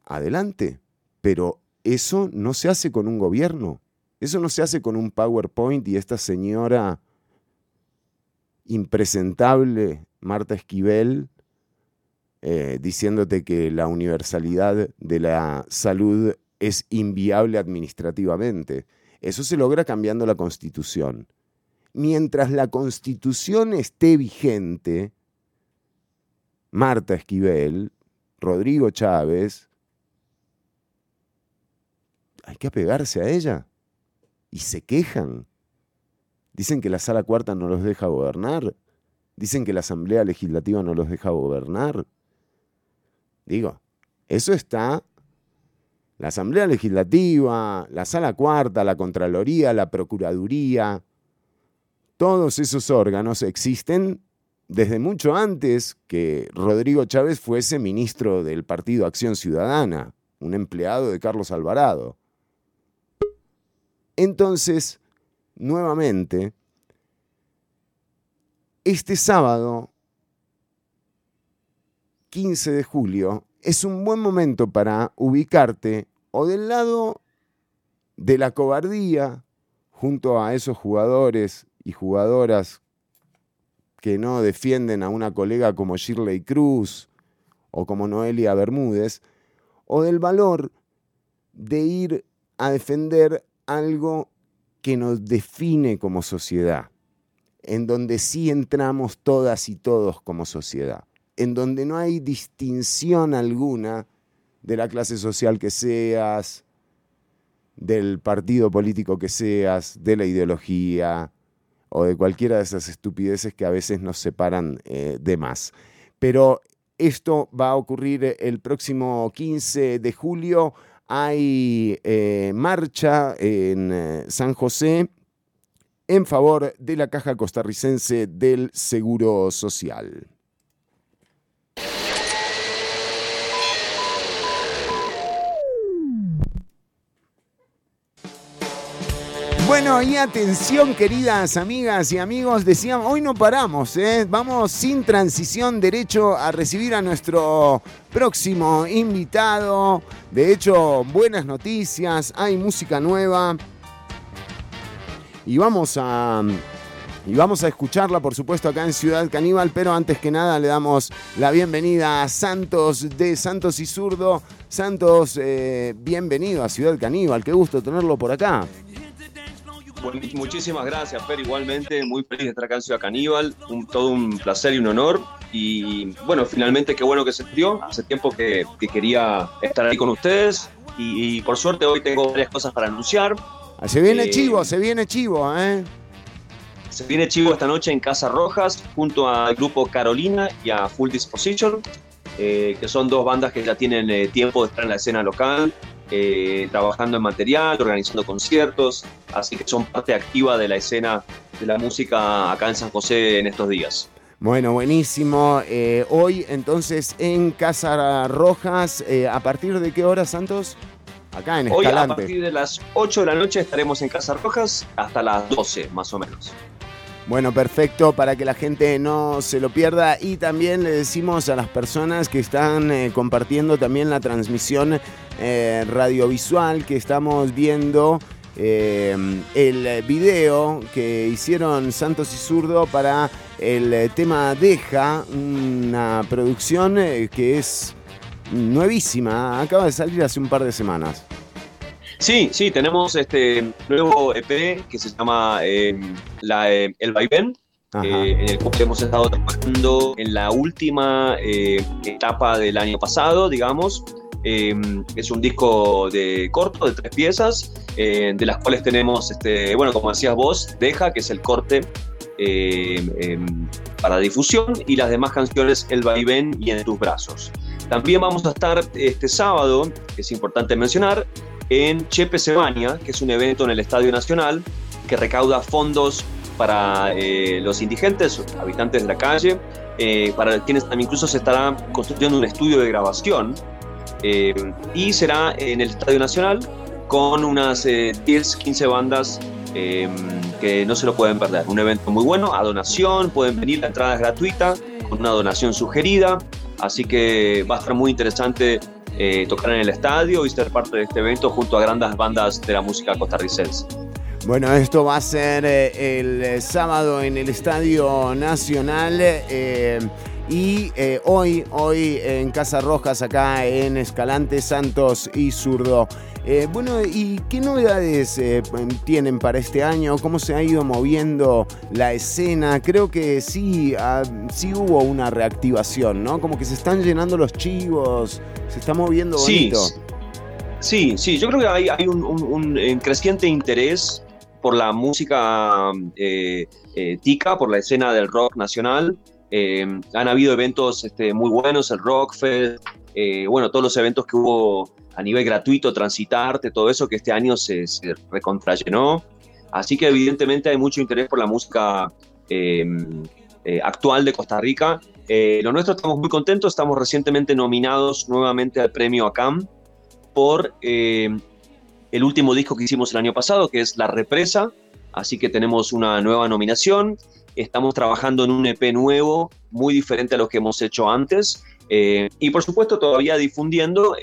Adelante. Pero eso no se hace con un gobierno. Eso no se hace con un PowerPoint y esta señora impresentable, Marta Esquivel, eh, diciéndote que la universalidad de la salud es inviable administrativamente. Eso se logra cambiando la constitución. Mientras la constitución esté vigente, Marta Esquivel, Rodrigo Chávez, hay que apegarse a ella. Y se quejan. Dicen que la sala cuarta no los deja gobernar. Dicen que la Asamblea Legislativa no los deja gobernar. Digo, eso está la Asamblea Legislativa, la Sala Cuarta, la Contraloría, la Procuraduría, todos esos órganos existen desde mucho antes que Rodrigo Chávez fuese ministro del Partido Acción Ciudadana, un empleado de Carlos Alvarado. Entonces, nuevamente, este sábado, 15 de julio, es un buen momento para ubicarte o del lado de la cobardía, junto a esos jugadores y jugadoras que no defienden a una colega como Shirley Cruz o como Noelia Bermúdez, o del valor de ir a defender algo que nos define como sociedad, en donde sí entramos todas y todos como sociedad, en donde no hay distinción alguna de la clase social que seas, del partido político que seas, de la ideología o de cualquiera de esas estupideces que a veces nos separan eh, de más. Pero esto va a ocurrir el próximo 15 de julio. Hay eh, marcha en eh, San José en favor de la Caja Costarricense del Seguro Social. Bueno, y atención queridas amigas y amigos, decíamos, hoy no paramos, ¿eh? vamos sin transición derecho a recibir a nuestro próximo invitado. De hecho, buenas noticias, hay música nueva. Y vamos a y vamos a escucharla, por supuesto, acá en Ciudad Caníbal, pero antes que nada le damos la bienvenida a Santos de Santos y Zurdo. Santos, eh, bienvenido a Ciudad Caníbal, qué gusto tenerlo por acá. Muchísimas gracias, Fer. Igualmente, muy feliz de estar acá en Ciudad Caníbal. todo un placer y un honor. Y bueno, finalmente, qué bueno que se dio. Hace tiempo que, quería estar ahí con ustedes. Y, por suerte, hoy tengo varias cosas para anunciar. Ah, se viene eh, chivo, se viene chivo, ¿eh? Se viene Chivo esta noche en Casa Rojas junto al grupo Carolina y a Full Disposition, eh, que son dos bandas que ya tienen eh, tiempo de estar en la escena local, eh, trabajando en material, organizando conciertos, así que son parte activa de la escena de la música acá en San José en estos días. Bueno, buenísimo. hoy entonces en Casa Rojas, ¿a partir de qué hora, Santos? Acá en Escalante. Hoy a partir de las 8 de la noche estaremos en Casa Rojas hasta las 12 más o menos. Bueno, perfecto, para que la gente no se lo pierda. Y también le decimos a las personas que están eh, compartiendo también la transmisión eh, radiovisual que estamos viendo. Eh, el video que hicieron Santos y Zurdo para el tema Deja, una producción que es nuevísima, acaba de salir hace un par de semanas. Sí, sí, tenemos este nuevo EP que se llama em, la, em, El Vaivén, eh, en el cual hemos estado trabajando en la última eh, etapa del año pasado, digamos. Em, es un disco de corto de tres piezas, eh, de las cuales tenemos, este, bueno, como decías vos, Deja, que es el corte para difusión, y las demás canciones El Vaivén y En tus brazos. También vamos a estar este sábado, que es importante mencionar, en Chepe Sebania, que es un evento en el Estadio Nacional que recauda fondos para eh, los indigentes, habitantes de la calle, eh, para quienes incluso se estará construyendo un estudio de grabación eh, y será en el Estadio Nacional con unas 10, 15 bandas que no se lo pueden perder. Un evento muy bueno, a donación, pueden venir, la entrada es gratuita, con una donación sugerida, así que va a estar muy interesante eh, tocar en el estadio y ser parte de este evento junto a grandes bandas de la música costarricense. Bueno, esto va a ser eh, el eh, sábado en el Estadio Nacional. y hoy, hoy en Casa Rojas, acá en Escalante, Santos y Zurdo. bueno, ¿y qué novedades tienen para este año? ¿Cómo se ha ido moviendo la escena? Creo que sí, ah, sí hubo una reactivación, ¿no? Como que se están llenando los chivos, se está moviendo bonito. Sí, sí, yo creo que hay, un, creciente interés por la música eh, eh, tica, por la escena del rock nacional. Eh, han habido eventos este, muy buenos, el Rockfest, bueno, todos los eventos que hubo a nivel gratuito, Transitarte, todo eso que este año se, se recontrallenó. Así que evidentemente hay mucho interés por la música actual de Costa Rica eh, lo nuestro estamos muy contentos, estamos recientemente nominados nuevamente al premio ACAM por eh, el último disco que hicimos el año pasado, que es La Represa, así que tenemos una nueva nominación, estamos trabajando en un EP nuevo, muy diferente a lo que hemos hecho antes, eh, y por supuesto todavía difundiendo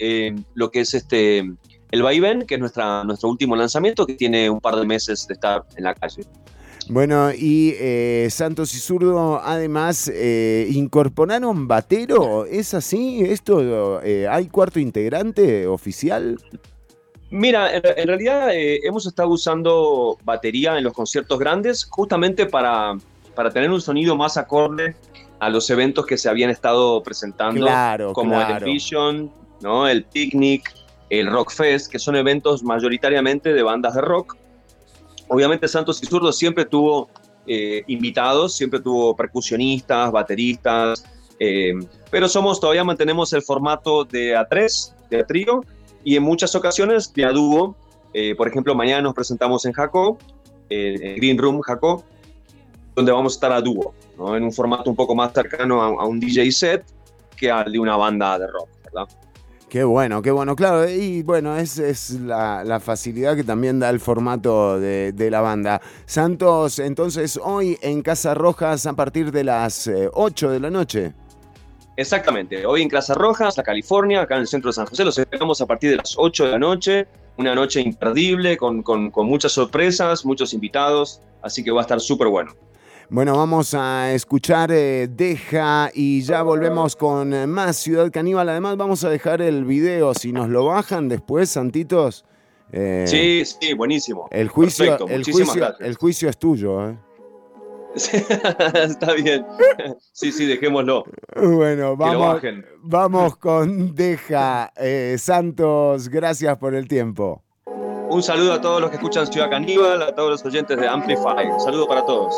lo que es este el Vaivén, que es nuestra, nuestro último lanzamiento, que tiene un par de meses de estar en la calle. Bueno, y eh, Santos y Zurdo además eh, incorporaron batero, ¿es así? ¿Esto eh, hay cuarto integrante oficial? Mira, en, realidad hemos estado usando batería en los conciertos grandes justamente para, para tener un sonido más acorde a los eventos que se habían estado presentando, como el Vision, ¿no? el Picnic, el Rock Fest, que son eventos mayoritariamente de bandas de rock. Obviamente Santos y Zurdo siempre tuvo eh, invitados, siempre tuvo percusionistas, bateristas, eh, pero somos, todavía mantenemos el formato de A3, de a trío, y en muchas ocasiones de a dúo. Eh, por ejemplo, mañana nos presentamos en Jaco, en Green Room Jaco, donde vamos a estar a dúo, en un formato un poco más cercano a, a un DJ set que al de una banda de rock, ¿verdad? Qué bueno, qué bueno, claro. Y bueno, es, es la, facilidad que también da el formato de, la banda. Santos, entonces hoy en Casa Rojas a partir de las 8 eh, de la noche. Exactamente, hoy en Casa Rojas, la California, acá en el centro de San José, los esperamos a partir de las 8 de la noche. Una noche imperdible, con, con muchas sorpresas, muchos invitados, así que va a estar súper bueno. Bueno, vamos a escuchar eh, Deja y ya volvemos con eh, más Ciudad Caníbal. Además, vamos a dejar el video. Si nos lo bajan después, Santitos. Eh, sí, sí, buenísimo. El juicio, el juicio, el juicio es tuyo. ¿eh? Está bien. Sí, sí, dejémoslo. Bueno, vamos, vamos con Deja. Santos, gracias por el tiempo. Un saludo a todos los que escuchan Ciudad Caníbal, a todos los oyentes de Amplify. Un saludo para todos.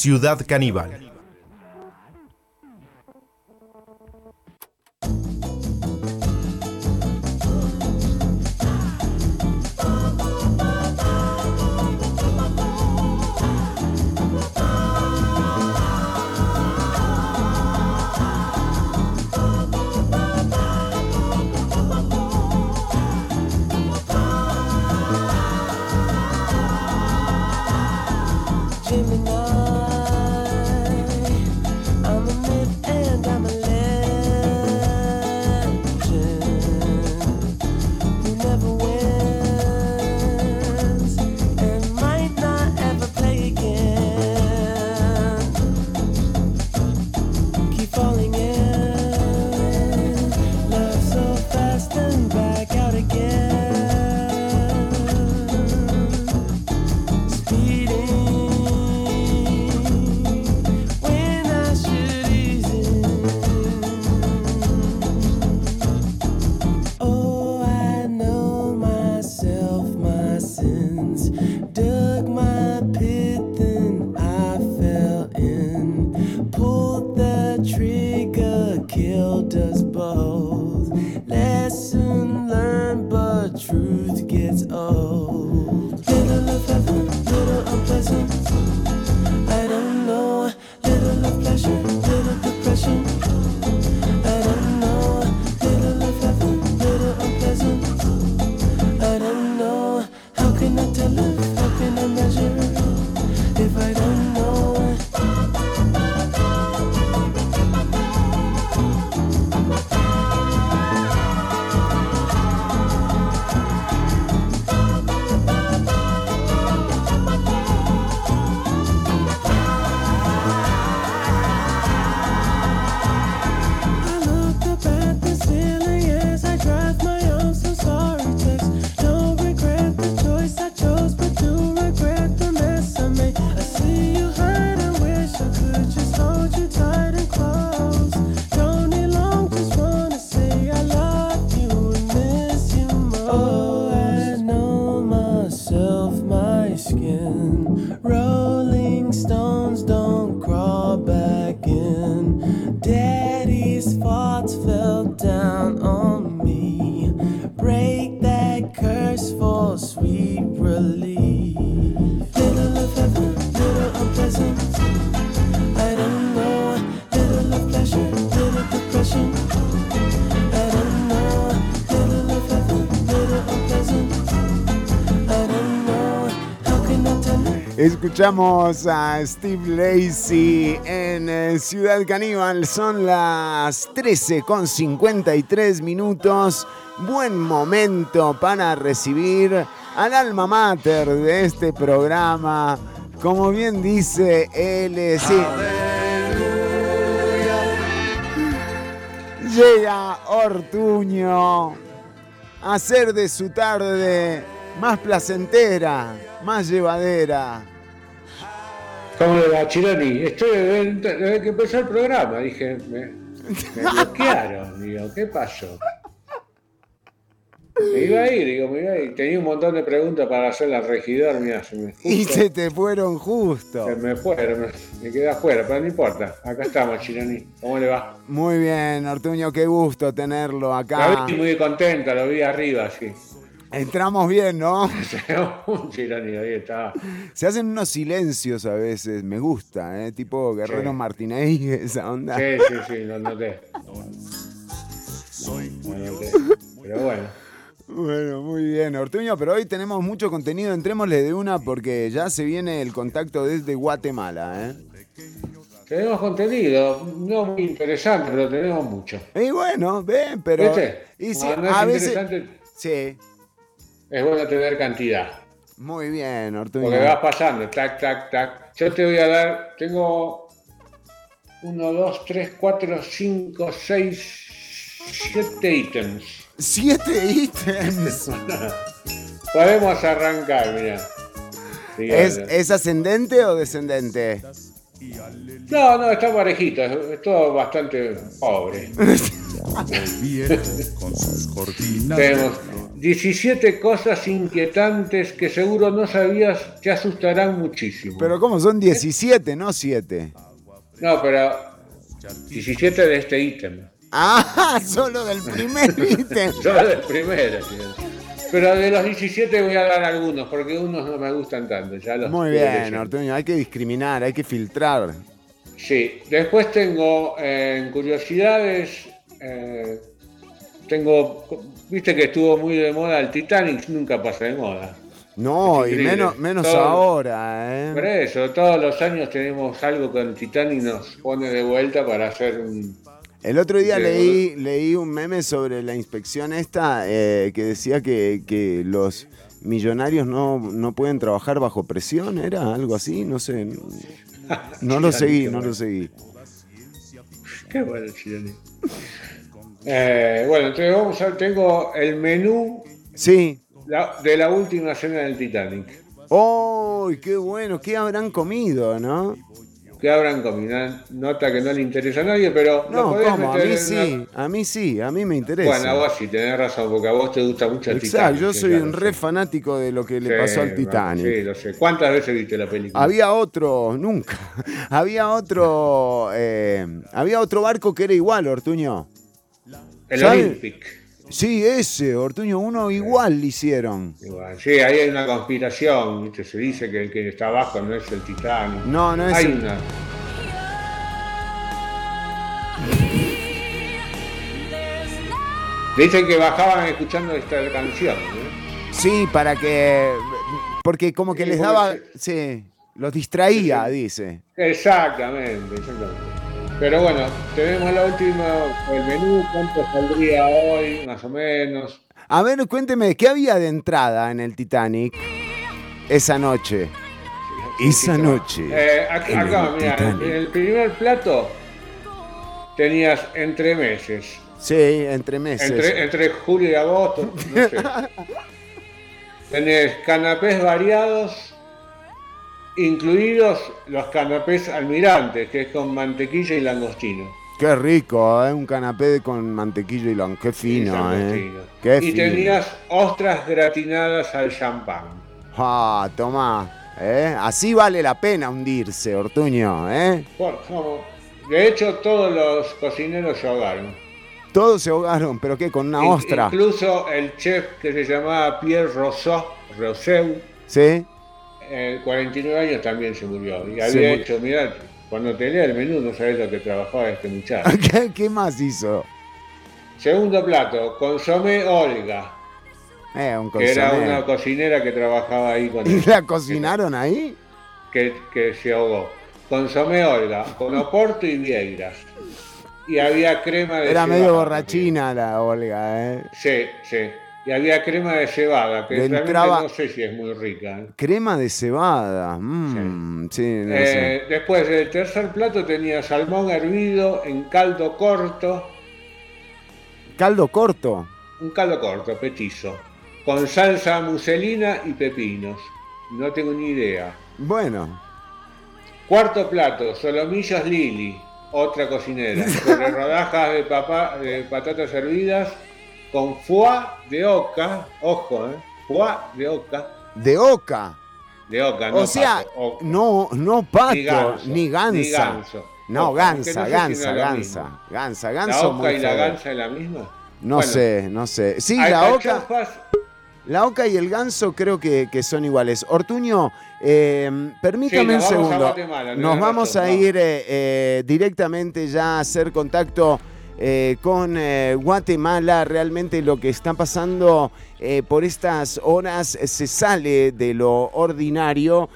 Ciudad Caníbal. Escuchamos a Steve Lacey en eh, Ciudad Caníbal. Son las 13 con 53 minutos. Buen momento para recibir al alma mater de este programa. Como bien dice él, sí. Llega Ortuño a hacer de su tarde más placentera, más llevadera. ¿Cómo le va, Chironi? Estoy desde que empezó el programa, dije, me, bloquearon, digo, ¿qué pasó? Me iba a ir, digo, me iba a ir. Tenía un montón de preguntas para hacer la regidor, mira, se me Y se te fueron justo. Se me fueron, me, quedé afuera, pero no importa. Acá estamos, Chironi. ¿Cómo le va? Muy bien, Ortuño, qué gusto tenerlo acá. Lo muy contenta, lo vi arriba, sí. Entramos bien, ¿no? Un ahí está. Se hacen unos silencios a veces, me gusta, ¿eh? Tipo Guerrero Martínez, esa onda. Sí, sí, sí, lo noté. Pero bueno. Bueno, muy bien, Ortuño, pero hoy tenemos mucho contenido, entrémosle de una porque ya se viene el contacto desde Guatemala, ¿eh? Tenemos contenido, no muy interesante, pero tenemos mucho. Y bueno, ven, pero... Y si, a veces... Sí es bueno tener cantidad. Muy bien, Ortuño. Porque vas pasando, tac, tac, tac. Yo te voy a dar, tengo 1, 2, 3, 4, 5, 6, 7 ítems. ¿Siete ítems? Podemos arrancar, mira. ¿Es, ¿Es, ascendente o descendente? No, no, está parejito, es, todo bastante pobre. con sus cortinas. Tenemos 17 cosas inquietantes que seguro no sabías te asustarán muchísimo. Pero ¿cómo? Son 17, no 7. No, pero 17 de este ítem. Ah, solo del primer ítem. solo del primero. Pero de los 17 voy a dar algunos, porque unos no me gustan tanto. Ya los Muy bien, Ortuño, hay que discriminar, hay que filtrar. Sí, después tengo eh, curiosidades, eh, tengo, viste que estuvo muy de moda el Titanic, nunca pasa de moda. No, y menos, menos ahora. ¿eh? Por eso, todos los años tenemos algo que el Titanic nos pone de vuelta para hacer un, el otro día leí, leí un meme sobre la inspección esta eh, que decía que, los millonarios no, pueden trabajar bajo presión, ¿era algo así? No sé. No lo seguí, no lo seguí. Qué bueno, Chile. Eh, bueno, entonces vamos a tengo el menú sí. de la última cena del Titanic. ¡Oh, qué bueno! ¿Qué habrán comido, no? que abran comido. Nota que no le interesa a nadie, pero no, ¿cómo? a mí sí, a mí sí, a mí me interesa. Bueno, a vos sí tenés razón, porque a vos te gusta mucho el Exacto, yo soy un re fanático de lo que le pasó al Titanic. sí, lo sé. ¿Cuántas veces viste la película? Había otro, nunca. había otro, eh, había otro barco que era igual, Ortuño. El Olympic. Sí, ese, Ortuño, uno igual le hicieron. Sí, ahí hay una conspiración, se dice que el que está abajo no es el titán. No, no es hay el... una. Dicen que bajaban escuchando esta canción. Sí, para que. Porque como que les daba. Sí, los distraía, dice. Exactamente, exactamente. Pero bueno, tenemos la última, el menú, cuánto saldría hoy, más o menos. A ver, cuénteme, ¿qué había de entrada en el Titanic esa noche? esa noche. Eh, acá, mira, en el primer plato tenías entre meses. Sí, entre meses. Entre, entre julio y agosto, no sé. Tenés canapés variados incluidos los canapés almirantes, que es con mantequilla y langostino. Qué rico, ¿eh? un canapé con mantequilla y langostino. Qué fino, ¿eh? y tenías ostras gratinadas al champán. Ah, toma. ¿eh? Así vale la pena hundirse, Ortuño. ¿eh? de hecho, todos los cocineros se ahogaron. Todos se ahogaron, pero ¿qué? Con una ostra. Incluso el chef que se llamaba Pierre Rousseau, Rousseau ¿Sí? 49 años también se murió. Y había hecho, mirá, cuando te lea el menú no sabes lo que trabajaba este muchacho. ¿Qué, más hizo? Segundo plato, consomé Olga. Eh, un que era una cocinera que trabajaba ahí con ¿Y la cocinaron ahí? Que, que se ahogó. Consomé Olga, con Oporto y Vieiras. Y había crema de Era medio borrachina la Olga, ¿eh? Sí, sí. Y había crema de cebada, que realmente no sé si es muy rica. ¿eh? Crema de cebada. Mm, eh, después, el tercer plato tenía salmón hervido en caldo corto. ¿Caldo corto? Un caldo corto, petizo. Con salsa muselina y pepinos. No tengo ni idea. Bueno. Cuarto plato, solomillos Lili, otra cocinera, sobre rodajas de, papa, de patatas hervidas con foie de oca, ojo, ¿eh? Foie de oca. De oca. De oca, no O sea, no, no pato, ni, ganso, ni ganso. No, gansa, gansa, gansa, gansa, gansa. ¿La oca y la gansa es la misma? No sé, no sé. Sí, la oca. La oca y el ganso creo que, que son iguales. Ortuño, eh, permítame un segundo. nos vamos a ir eh, eh, directamente ya a hacer contacto eh, con eh, Guatemala. Realmente lo que está pasando eh, por estas horas se sale de lo ordinario.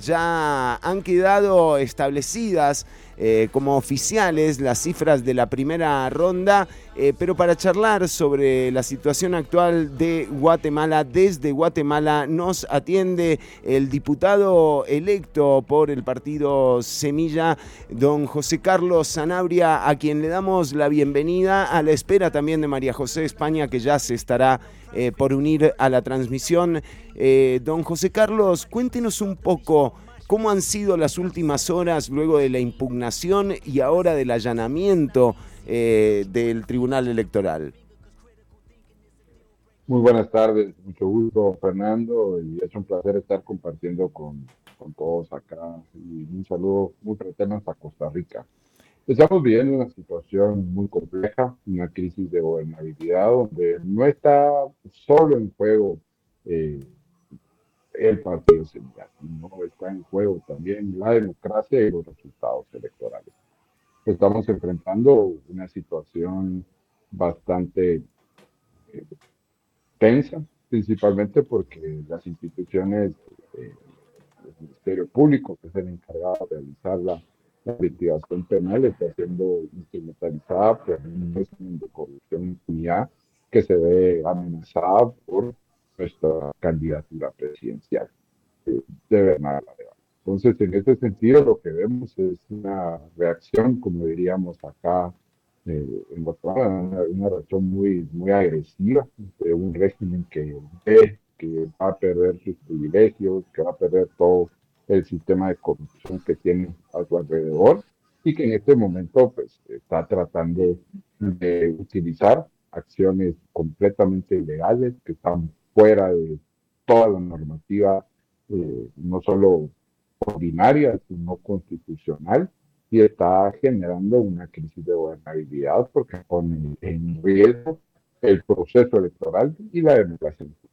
ya han quedado establecidas eh, como oficiales las cifras de la primera ronda, eh, pero para charlar sobre la situación actual de Guatemala, desde Guatemala nos atiende el diputado electo por el partido Semilla, don José Carlos Sanabria, a quien le damos la bienvenida a la espera también de María José España, que ya se estará eh, por unir a la transmisión. don José Carlos, cuéntenos un poco ¿Cómo han sido las últimas horas luego de la impugnación y ahora del allanamiento eh, del Tribunal Electoral? Muy buenas tardes, mucho gusto Fernando y es un placer estar compartiendo con, todos acá y un saludo muy fraterno hasta Costa Rica. Estamos viviendo una situación muy compleja, una crisis de gobernabilidad donde no está solo en juego eh, el partido central, no está en juego también la democracia y los resultados electorales. Estamos enfrentando una situación bastante eh, tensa, principalmente porque las instituciones, eh, Ministerio Público, que es el encargado de realizar la, investigación penal, está siendo instrumentalizada por un régimen de corrupción y impunidad que se ve amenazada por nuestra candidatura presidencial. Eh, de Bernardo Entonces, en ese sentido, lo que vemos es una reacción, como diríamos acá eh, en Guatemala, una, reacción muy, muy agresiva de un régimen que ve que va a perder sus privilegios, que va a perder todo el sistema de corrupción que tiene a su alrededor y que en este momento pues está tratando de utilizar acciones completamente ilegales que están fuera de toda la normativa, eh, no solo ordinaria, sino constitucional, y está generando una crisis de gobernabilidad porque pone en riesgo el proceso electoral y la democracia en su.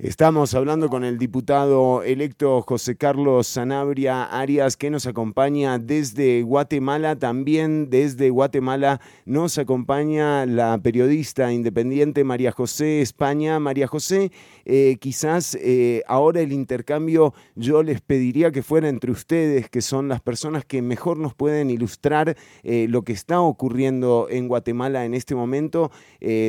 Estamos hablando con el diputado electo José Carlos Sanabria Arias, que nos acompaña desde Guatemala. También desde Guatemala nos acompaña la periodista independiente María José España. María José, eh, quizás eh, ahora el intercambio yo les pediría que fuera entre ustedes, que son las personas que mejor nos pueden ilustrar eh, lo que está ocurriendo en Guatemala en este momento.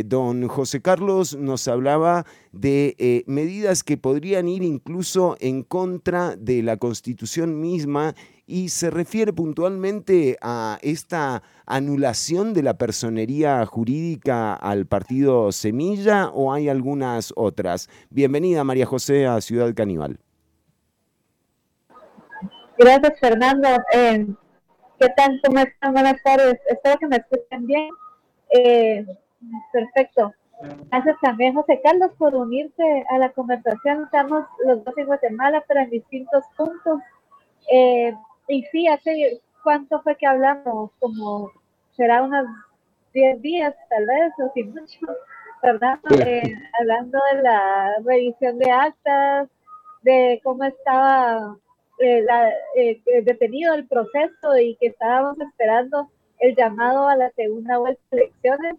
don José Carlos nos hablaba de eh, medidas que podrían ir incluso en contra de la constitución misma y se refiere puntualmente a esta anulación de la personería jurídica al partido Semilla o hay algunas otras. Bienvenida María José a Ciudad Caníbal. Gracias Fernando. Eh, ¿Qué tal? ¿Cómo están? Buenas tardes. Espero que me escuchen bien. Eh, perfecto. Gracias también, José Carlos, por unirse a la conversación. Estamos los dos en Guatemala, pero en distintos puntos. Eh, y sí, hace cuánto fue que hablamos, como será unos 10 días, tal vez, o sin mucho, ¿verdad? Eh, hablando de la revisión de actas, de cómo estaba eh, la, detenido el proceso y que estábamos esperando el llamado a la segunda vuelta de elecciones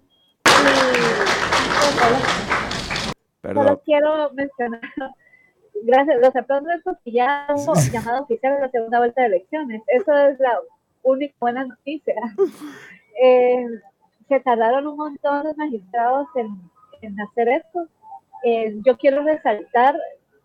Solo quiero mencionar, gracias, los aplausos porque ya hubo llamado oficial a la segunda vuelta de elecciones. Eso es la única buena noticia. Eh, se tardaron un montón los magistrados en, en hacer esto. Eh, yo quiero resaltar,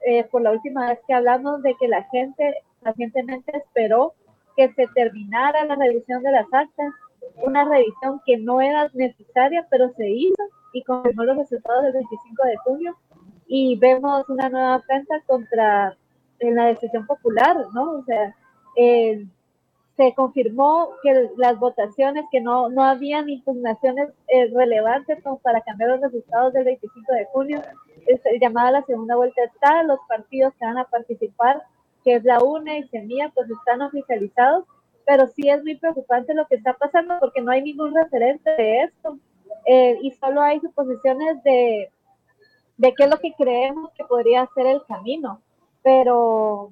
eh, por la última vez que hablamos, de que la gente pacientemente esperó que se terminara la revisión de las actas una revisión que no era necesaria, pero se hizo y confirmó los resultados del 25 de junio y vemos una nueva ofensa contra en la decisión popular, ¿no? O sea, eh, se confirmó que las votaciones, que no, no habían impugnaciones eh, relevantes para cambiar los resultados del 25 de junio. Es, llamada la segunda vuelta está, los partidos que van a participar, que es la UNE y SEMIA, pues están oficializados pero sí es muy preocupante lo que está pasando porque no hay ningún referente de esto eh, y solo hay suposiciones de, de qué es lo que creemos que podría ser el camino, pero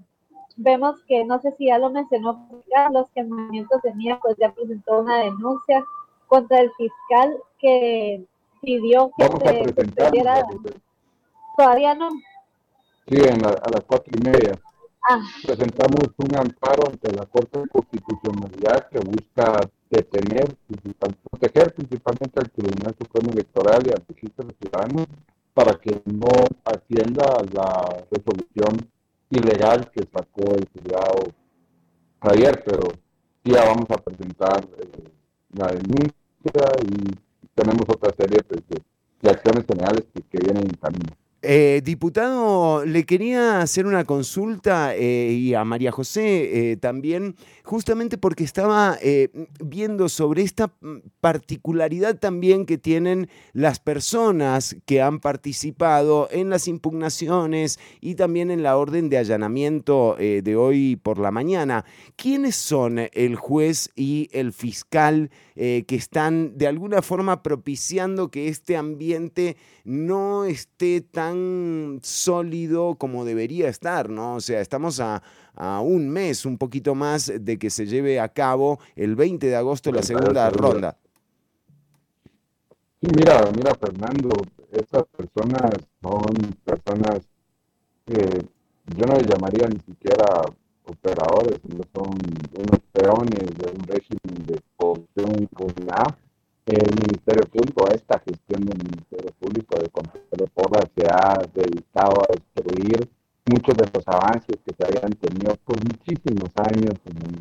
vemos que no sé si ya lo mencionó Carlos, que el movimiento Semilla pues ya presentó una denuncia contra el fiscal que pidió que se suspendiera. Todavía no. Sí, a las cuatro y media. Presentamos un amparo ante la Corte de Constitucionalidad que busca detener, proteger principalmente al Tribunal Supremo Electoral y al registro de ciudadanos para que no atienda la resolución ilegal que sacó el juzgado ayer, pero ya vamos a presentar eh, la denuncia y tenemos otra serie pues, de, acciones generales que vienen en camino. Eh, diputado, le quería hacer una consulta eh, y a María José eh, también, justamente porque estaba viendo sobre esta particularidad también que tienen las personas que han participado en las impugnaciones y también en la orden de allanamiento de hoy por la mañana. ¿Quiénes son el juez y el fiscal que están de alguna forma propiciando que este ambiente no esté tan sólido como debería estar, ¿no? O sea, estamos a, un mes, un poquito más de que se lleve a cabo el 20 de agosto la segunda ronda. Sí, mira, mira, Fernando, estas personas son personas que yo no les llamaría ni siquiera operadores, sino son unos peones de un régimen de corrupción impunidad el Ministerio Público, esta gestión del Ministerio Público de control de porras se ha dedicado a destruir muchos de los avances que se habían tenido por muchísimos años, principalmente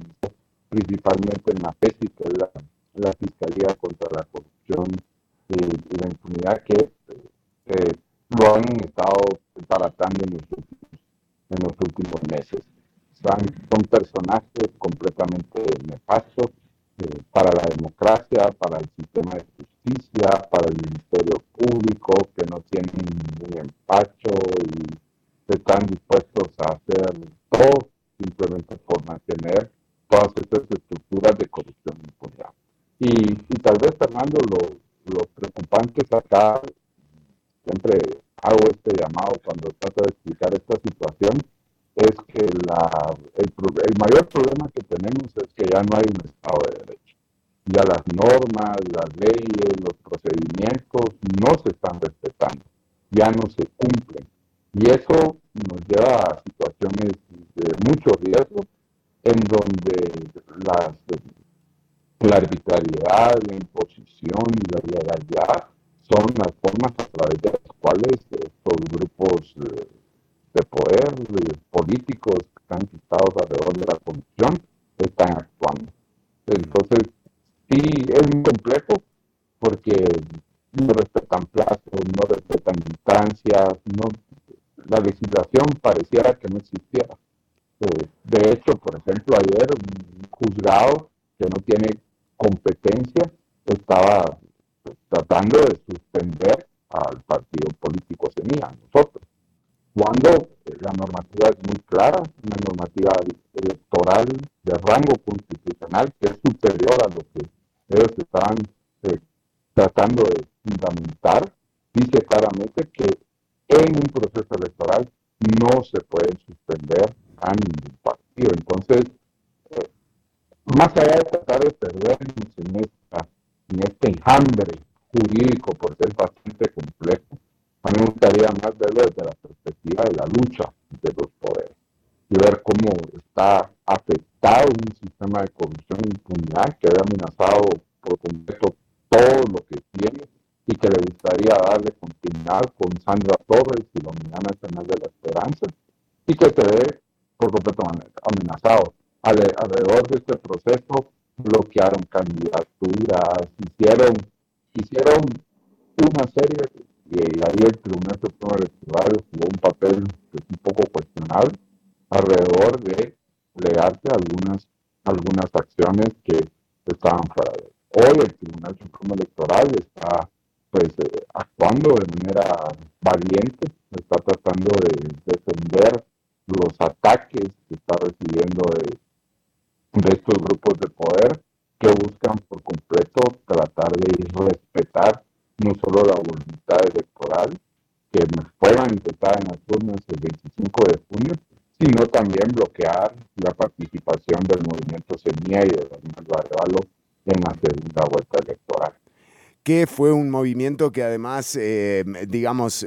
movimiento que además, eh, digamos,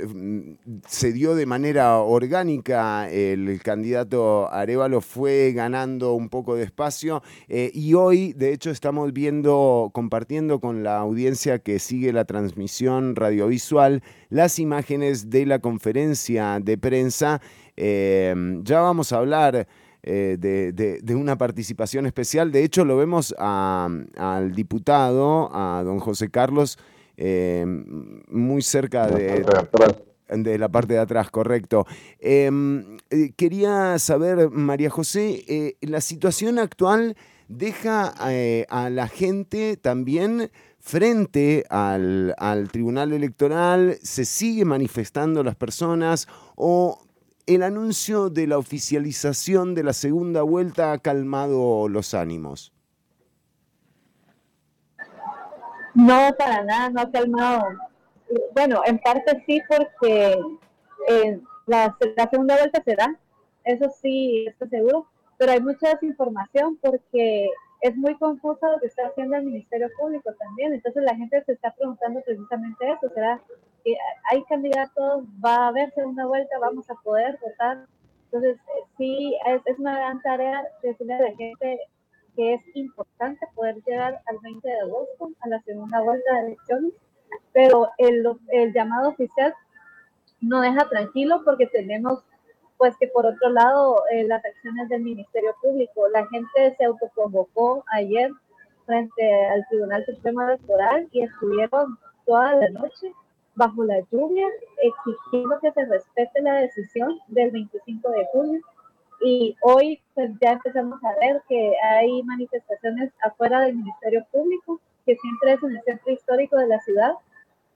se dio de manera orgánica. El candidato Arevalo fue ganando un poco de espacio eh, y hoy, de hecho, estamos viendo, compartiendo con la audiencia que sigue la transmisión radiovisual, las imágenes de la conferencia de prensa. Eh, ya vamos a hablar de, una participación especial. De hecho, lo vemos al diputado, a don José Carlos, eh, muy cerca de... de la parte de atrás, correcto. Em, eh, quería saber, María José, eh, la situación actual deja eh, a la gente también frente al, Tribunal Electoral, se sigue manifestando las personas o el anuncio de la oficialización de la segunda vuelta ha calmado los ánimos. No, para nada, no ha calmado. Bueno, en parte sí, porque eh, la, segunda vuelta se da, eso sí, estoy seguro, pero hay mucha desinformación porque es muy confuso lo que está haciendo el Ministerio Público también. Entonces la gente se está preguntando precisamente eso, ¿será que hay candidatos, va a haber segunda vuelta, vamos a poder votar? Entonces sí, es, una gran tarea decirle a la gente que es importante poder llegar al 20 de agosto, a la segunda vuelta de elecciones, pero el, el llamado oficial no deja tranquilo porque tenemos pues que por otro lado eh, las acciones del Ministerio Público, la gente se autoconvocó ayer frente al Tribunal Supremo Electoral y estuvieron toda la noche bajo la lluvia exigiendo que se respete la decisión del 25 de junio y hoy pues ya empezamos a ver que hay manifestaciones afuera del Ministerio Público, que siempre es en el centro histórico de la ciudad,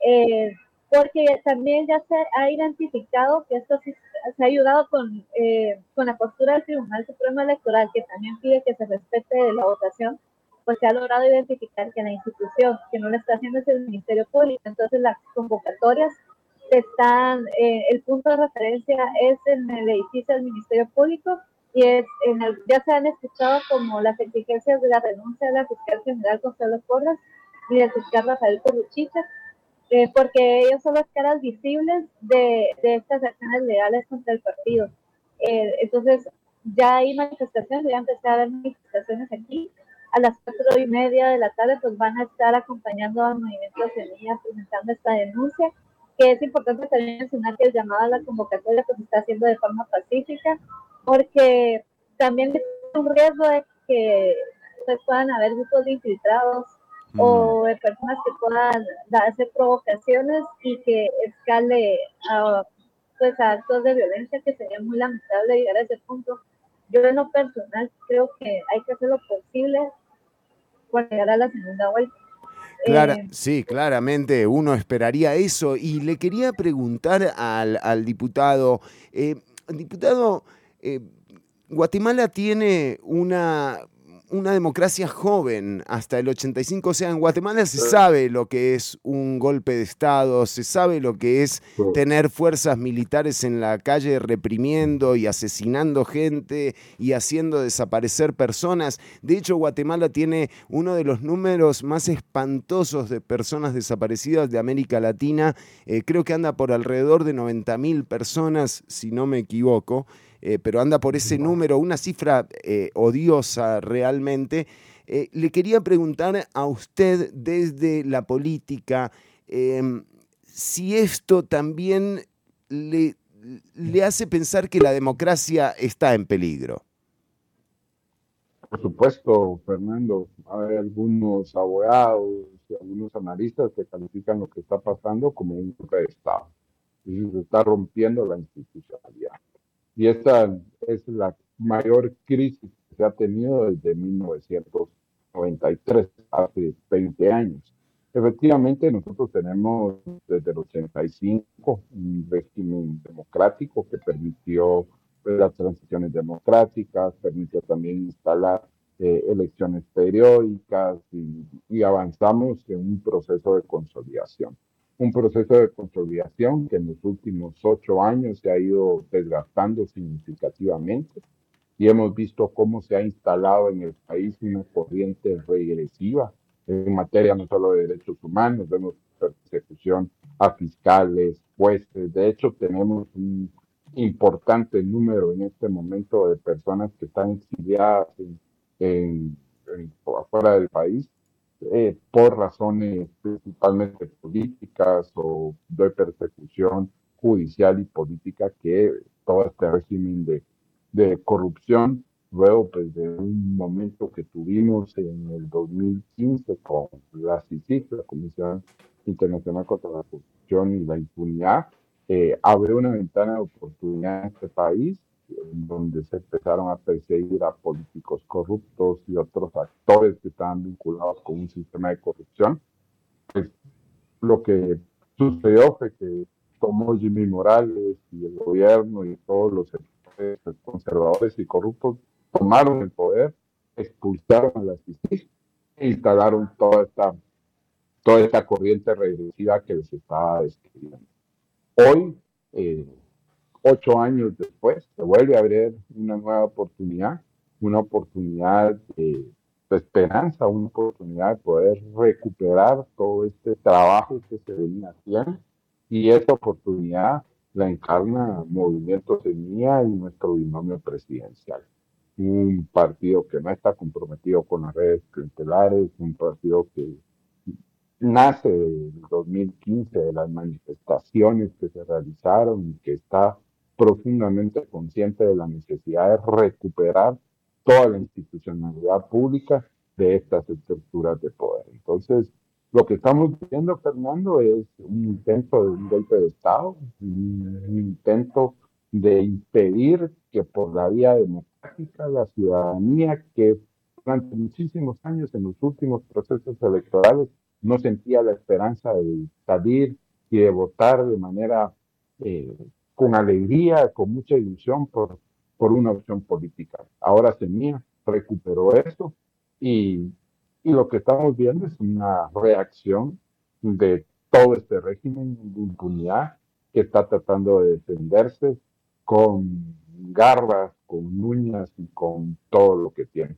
eh, porque también ya se ha identificado que esto se ha ayudado con, eh, con la postura del Tribunal Supremo Electoral, que también pide que se respete la votación, pues se ha logrado identificar que la institución que no lo está haciendo es el Ministerio Público. Entonces las convocatorias están, eh, el punto de referencia es en el edificio del Ministerio Público y es en el, ya se han escuchado como las exigencias de la renuncia de la fiscal general Consuelo Porras y del fiscal Rafael Corruchicha, eh, porque ellos son las caras visibles de, de estas acciones legales contra el partido. Eh, entonces, ya hay manifestaciones, ya empecé a haber manifestaciones aquí. A las cuatro y media de la tarde, pues van a estar acompañando al movimiento Semilla presentando esta denuncia, que es importante también mencionar que el llamado a la convocatoria pues está haciendo de forma pacífica, porque también es un riesgo de que pues, puedan haber grupos de infiltrados o de personas que puedan hacer provocaciones y que escale a, pues, a actos de violencia que sería muy lamentable llegar a ese punto. Yo en lo personal creo que hay que hacer lo posible para llegar a la segunda vuelta. Eh, sí, claramente uno esperaría eso. Y le quería preguntar al, al diputado, eh, diputado, eh, Guatemala tiene una una democracia joven hasta el 85. O sea, en Guatemala se sabe lo que es un golpe de Estado, se sabe lo que es tener fuerzas militares en la calle reprimiendo y asesinando gente y haciendo desaparecer personas. De hecho, Guatemala tiene uno de los números más espantosos de personas desaparecidas de América Latina. Eh, creo que anda por alrededor de 90 mil personas, si no me equivoco. Eh, pero anda por ese número, una cifra eh, odiosa realmente. Eh, le quería preguntar a usted desde la política em, si esto también le, le hace pensar que la democracia está en peligro. Por supuesto, Fernando, hay algunos abogados y algunos analistas que califican lo que está pasando como un golpe de Estado. Se está rompiendo la institucionalidad. Y esta es la mayor crisis que se ha tenido desde 1993, hace 20 años. Efectivamente, nosotros tenemos desde el 85 un régimen democrático que permitió pues, las transiciones democráticas, permitió también instalar eh, elecciones periódicas y avanzamos en un proceso de consolidación un proceso de consolidación que en los últimos ocho años se ha ido desgastando significativamente y hemos visto cómo se ha instalado en el país una corriente regresiva en materia no solo de derechos humanos, vemos persecución a fiscales, jueces, de hecho tenemos un importante número en este momento de personas que están exiliadas en, afuera del país eh, por razones principalmente políticas o de persecución judicial y política que todo este régimen de, de corrupción, luego pues de un momento que tuvimos en el 2015 con la CICIC, la Comisión Internacional contra la Corrupción y la Impunidad, eh, abrió una ventana de oportunidad en este país, donde se empezaron a perseguir a políticos corruptos y otros actores que estaban vinculados con un sistema de corrupción. Pues lo que sucedió fue que tomó Jimmy Morales y el gobierno y todos los conservadores y corruptos tomaron el poder, expulsaron a la justicia e instalaron toda esta, toda esta corriente regresiva que les estaba describiendo. Hoy, eh, ocho años después, se vuelve a abrir una nueva oportunidad, una oportunidad de, esperanza, una oportunidad de poder recuperar todo este trabajo que se venía haciendo y esta oportunidad la encarna Movimiento Semilla y nuestro binomio presidencial. Un partido que no está comprometido con las redes clientelares, un partido que nace del 2015 de las manifestaciones que se realizaron y que está profundamente consciente de la necesidad de recuperar toda la institucionalidad pública de estas estructuras de poder. Entonces, lo que estamos viendo, Fernando, es un intento de un golpe de Estado, un intento de impedir que por la vía democrática la ciudadanía que durante muchísimos años en los últimos procesos electorales no sentía la esperanza de salir y de votar de manera eh, con alegría, con mucha ilusión por, por una opción política. Ahora Semilla recuperó eso y, y lo que estamos viendo es una reacción de todo este régimen de impunidad que está tratando de defenderse con garras, con uñas y con todo lo que tiene.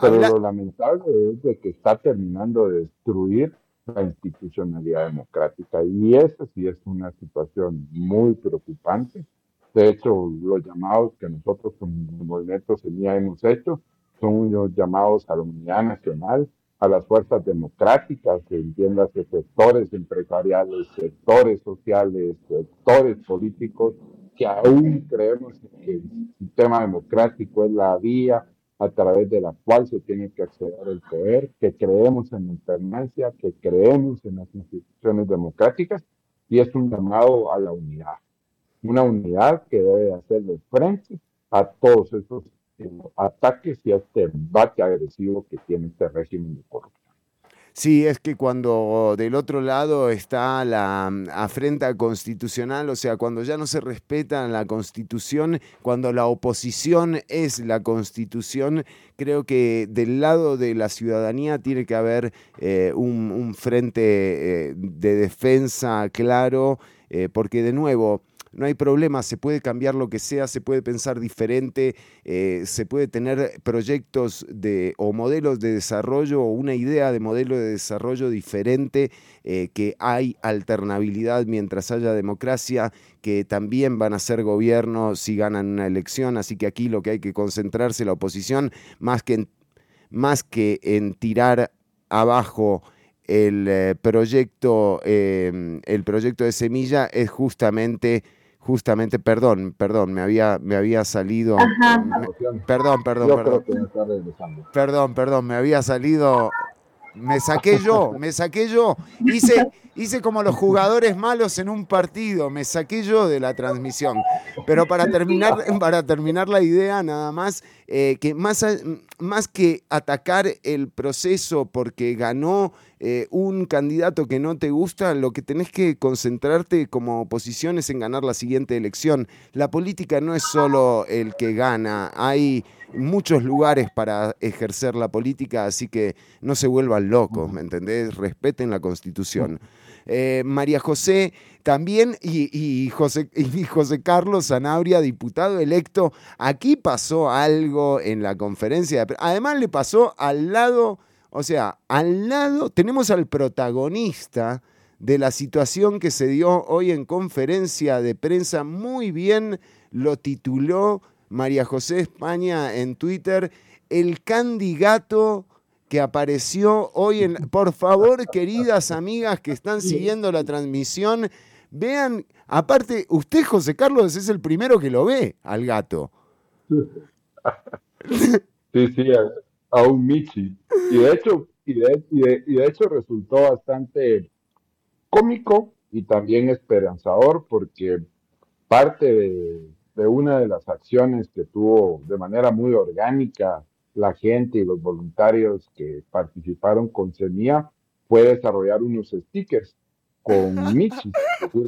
Pero lo lamentable es de que está terminando de destruir la institucionalidad democrática. Y esa sí es una situación muy preocupante. De hecho, los llamados que nosotros como Movimiento Semilla hemos hecho son los llamados a la unidad nacional, a las fuerzas democráticas, que entiendas sectores empresariales, sectores sociales, sectores políticos, que aún creemos que el sistema democrático es la vía a través de la cual se tiene que acceder al poder, que creemos en la alternancia, que creemos en las instituciones democráticas y es un llamado a la unidad. Una unidad que debe hacerle frente a todos esos eh, ataques y a este embate agresivo que tiene este régimen de corrupción. Sí, es que cuando del otro lado está la mm, afrenta constitucional, o sea, cuando ya no se respeta la constitución, cuando la oposición es la constitución, creo que del lado de la ciudadanía tiene que haber eh, un, frente eh, de defensa claro, eh, porque de nuevo, no hay problema, se puede cambiar lo que sea, se puede pensar diferente, eh, se puede tener proyectos de, o modelos de desarrollo o una idea de modelo de desarrollo diferente, eh, que hay alternabilidad mientras haya democracia, que también van a ser gobierno si ganan una elección, así que aquí lo que hay que concentrarse la oposición, más que en, más que en tirar abajo el eh, proyecto, el proyecto de semilla es justamente justamente, perdón, perdón, me había, me había salido. perdón, perdón, perdón. Perdón, perdón, me había salido. Me saqué yo, me saqué yo. Hice, hice como los jugadores malos en un partido, me saqué yo de la transmisión. Pero para terminar, para terminar la idea, nada más, eh, que más, más que atacar el proceso porque ganó eh, un candidato que no te gusta, lo que tenés que concentrarte como oposición es en ganar la siguiente elección. La política no es solo el que gana, hay muchos lugares para ejercer la política, así que no se vuelvan locos, ¿me entendés? Respeten la constitución. Eh, María José también y, José, y José Carlos Zanabria, diputado electo. Aquí pasó algo en la conferencia. Además le pasó al lado o sea, al lado tenemos al protagonista de la situación que se dio hoy en conferencia de prensa. Muy bien lo tituló María José España en Twitter, el candidato que apareció hoy en... Por favor, queridas amigas que están siguiendo la transmisión, vean, aparte, usted, José Carlos, es el primero que lo ve al gato. Sí, sí, a un Michi. Y de hecho, y de, y de, hecho resultó bastante cómico y también esperanzador porque parte de, de una de las acciones que tuvo de manera muy orgánica la gente y los voluntarios que participaron con CENIA fue desarrollar unos stickers con michis,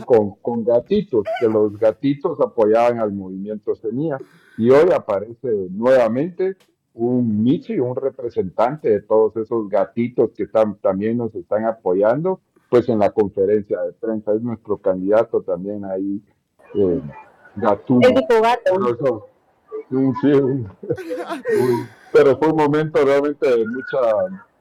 con, con gatitos, que los gatitos apoyaban al movimiento CENIA. Y hoy aparece nuevamente un Michi, un representante de todos esos gatitos que están, también nos están apoyando, pues en la conferencia de prensa es nuestro candidato también ahí, eh, Gatuno. gato. pero fue un momento realmente de mucha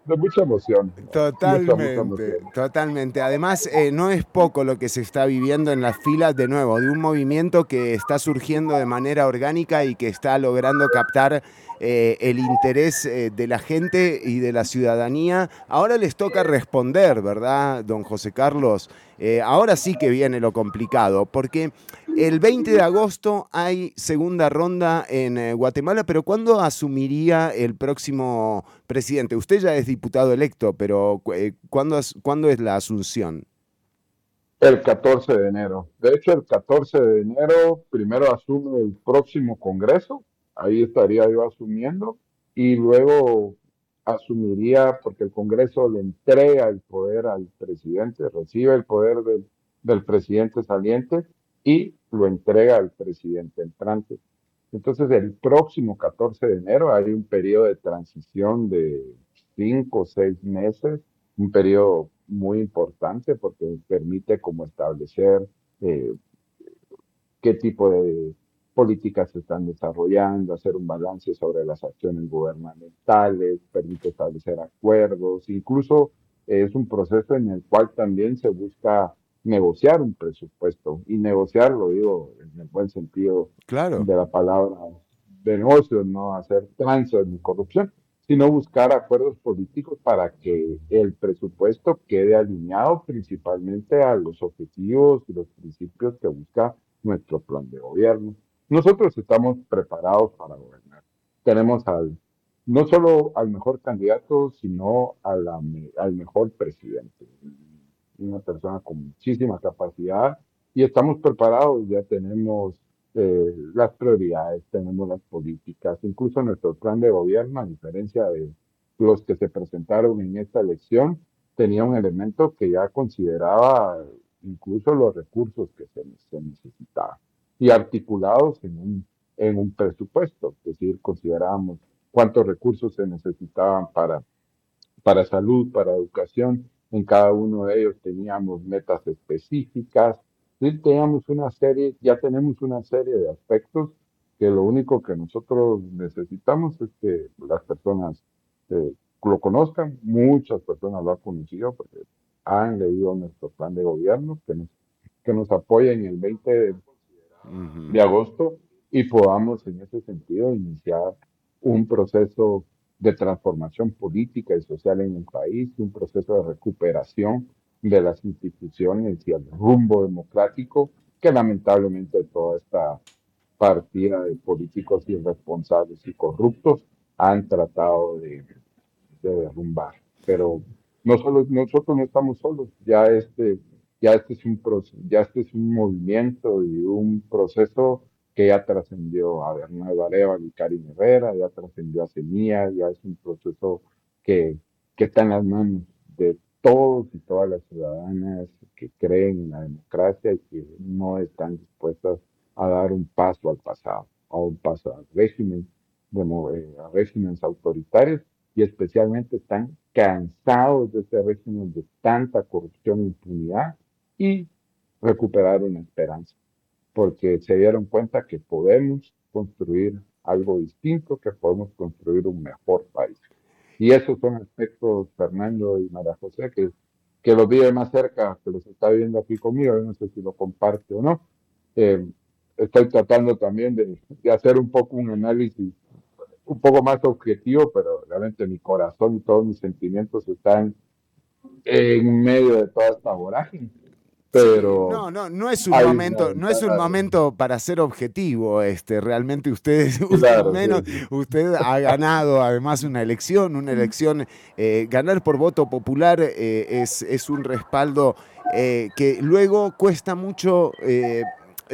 de mucha emoción. Totalmente, totalmente. Además, eh, no es poco lo que se está viviendo en las filas de nuevo, de un movimiento que está surgiendo de manera orgánica y que está logrando captar eh, el interés eh, de la gente y de la ciudadanía. Ahora les toca responder, ¿verdad, don José Carlos? ahora sí que viene lo complicado, porque el 20 de agosto hay segunda ronda en Guatemala, pero ¿cuándo asumiría el próximo presidente? Usted ya es diputado electo, pero eh, ¿cuándo, ¿cuándo es la asunción? El 14 de enero. De hecho, el 14 de enero primero asume el próximo Congreso, ahí estaría yo asumiendo, y luego asumiría, porque el Congreso le entrega el poder al presidente, recibe el poder del presidente saliente y lo entrega al presidente entrante. Entonces, el próximo 14 de enero hay un periodo de transición de cinco o seis meses, un periodo muy importante porque permite como establecer eh, qué tipo de políticas se están desarrollando, hacer un balance sobre las acciones gubernamentales, permite establecer acuerdos, incluso es un proceso en el cual también se busca negociar un presupuesto y negociar, lo digo en el buen sentido de la palabra de negocio, no hacer tranzas ni corrupción, sino buscar acuerdos políticos para que el presupuesto quede alineado principalmente a los objetivos y los principios que busca nuestro plan de gobierno. Nosotros estamos preparados para gobernar. Tenemos al, no solo al mejor candidato, sino al mejor presidente una persona con muchísima capacidad y estamos preparados, ya tenemos eh, las prioridades, tenemos las políticas, incluso nuestro plan de gobierno, a diferencia de los que se presentaron en esta elección, tenía un elemento que ya consideraba incluso los recursos que se, necesitaban y articulados en un, en un presupuesto, es decir, considerábamos cuántos recursos se necesitaban para, para salud, para educación, en cada uno de ellos teníamos metas específicas. Teníamos una serie, ya tenemos una serie de aspectos que lo único que nosotros necesitamos es que las personas eh, lo conozcan. Muchas personas lo han conocido porque han leído nuestro plan de gobierno, que nos, que nos apoyen el 20 de, de agosto y podamos en ese sentido iniciar un proceso de transformación política y social en el país, un proceso de recuperación de las instituciones y el rumbo democrático que lamentablemente toda esta partida de políticos irresponsables y corruptos han tratado de, derrumbar. Pero no solo, nosotros no estamos solos, ya este, ya este es un ya este es un movimiento y un proceso que ya trascendió a Bernardo Arevalo y Karim Herrera, ya trascendió a Semilla, ya es un proceso que, que está en las manos de todos y todas las ciudadanas que creen en la democracia y que no están dispuestas a dar un paso al pasado, a un paso al régimen, de, eh, a regímenes autoritarios y especialmente están cansados de este régimen de tanta corrupción e impunidad y recuperar una esperanza porque se dieron cuenta que podemos construir algo distinto, que podemos construir un mejor país. Y esos son aspectos, Fernando y María José, que, que los vive más cerca, que los está viviendo aquí conmigo, no sé si lo comparte o no. Eh, estoy tratando también de, de, hacer un poco un análisis un poco más objetivo, pero realmente mi corazón y todos mis sentimientos están en medio de toda esta vorágine pero no no no es un momento no es un momento para ser objetivo este realmente usted menos usted ha ganado además una elección una elección eh, ganar por voto popular eh, es, es un respaldo eh, que luego cuesta mucho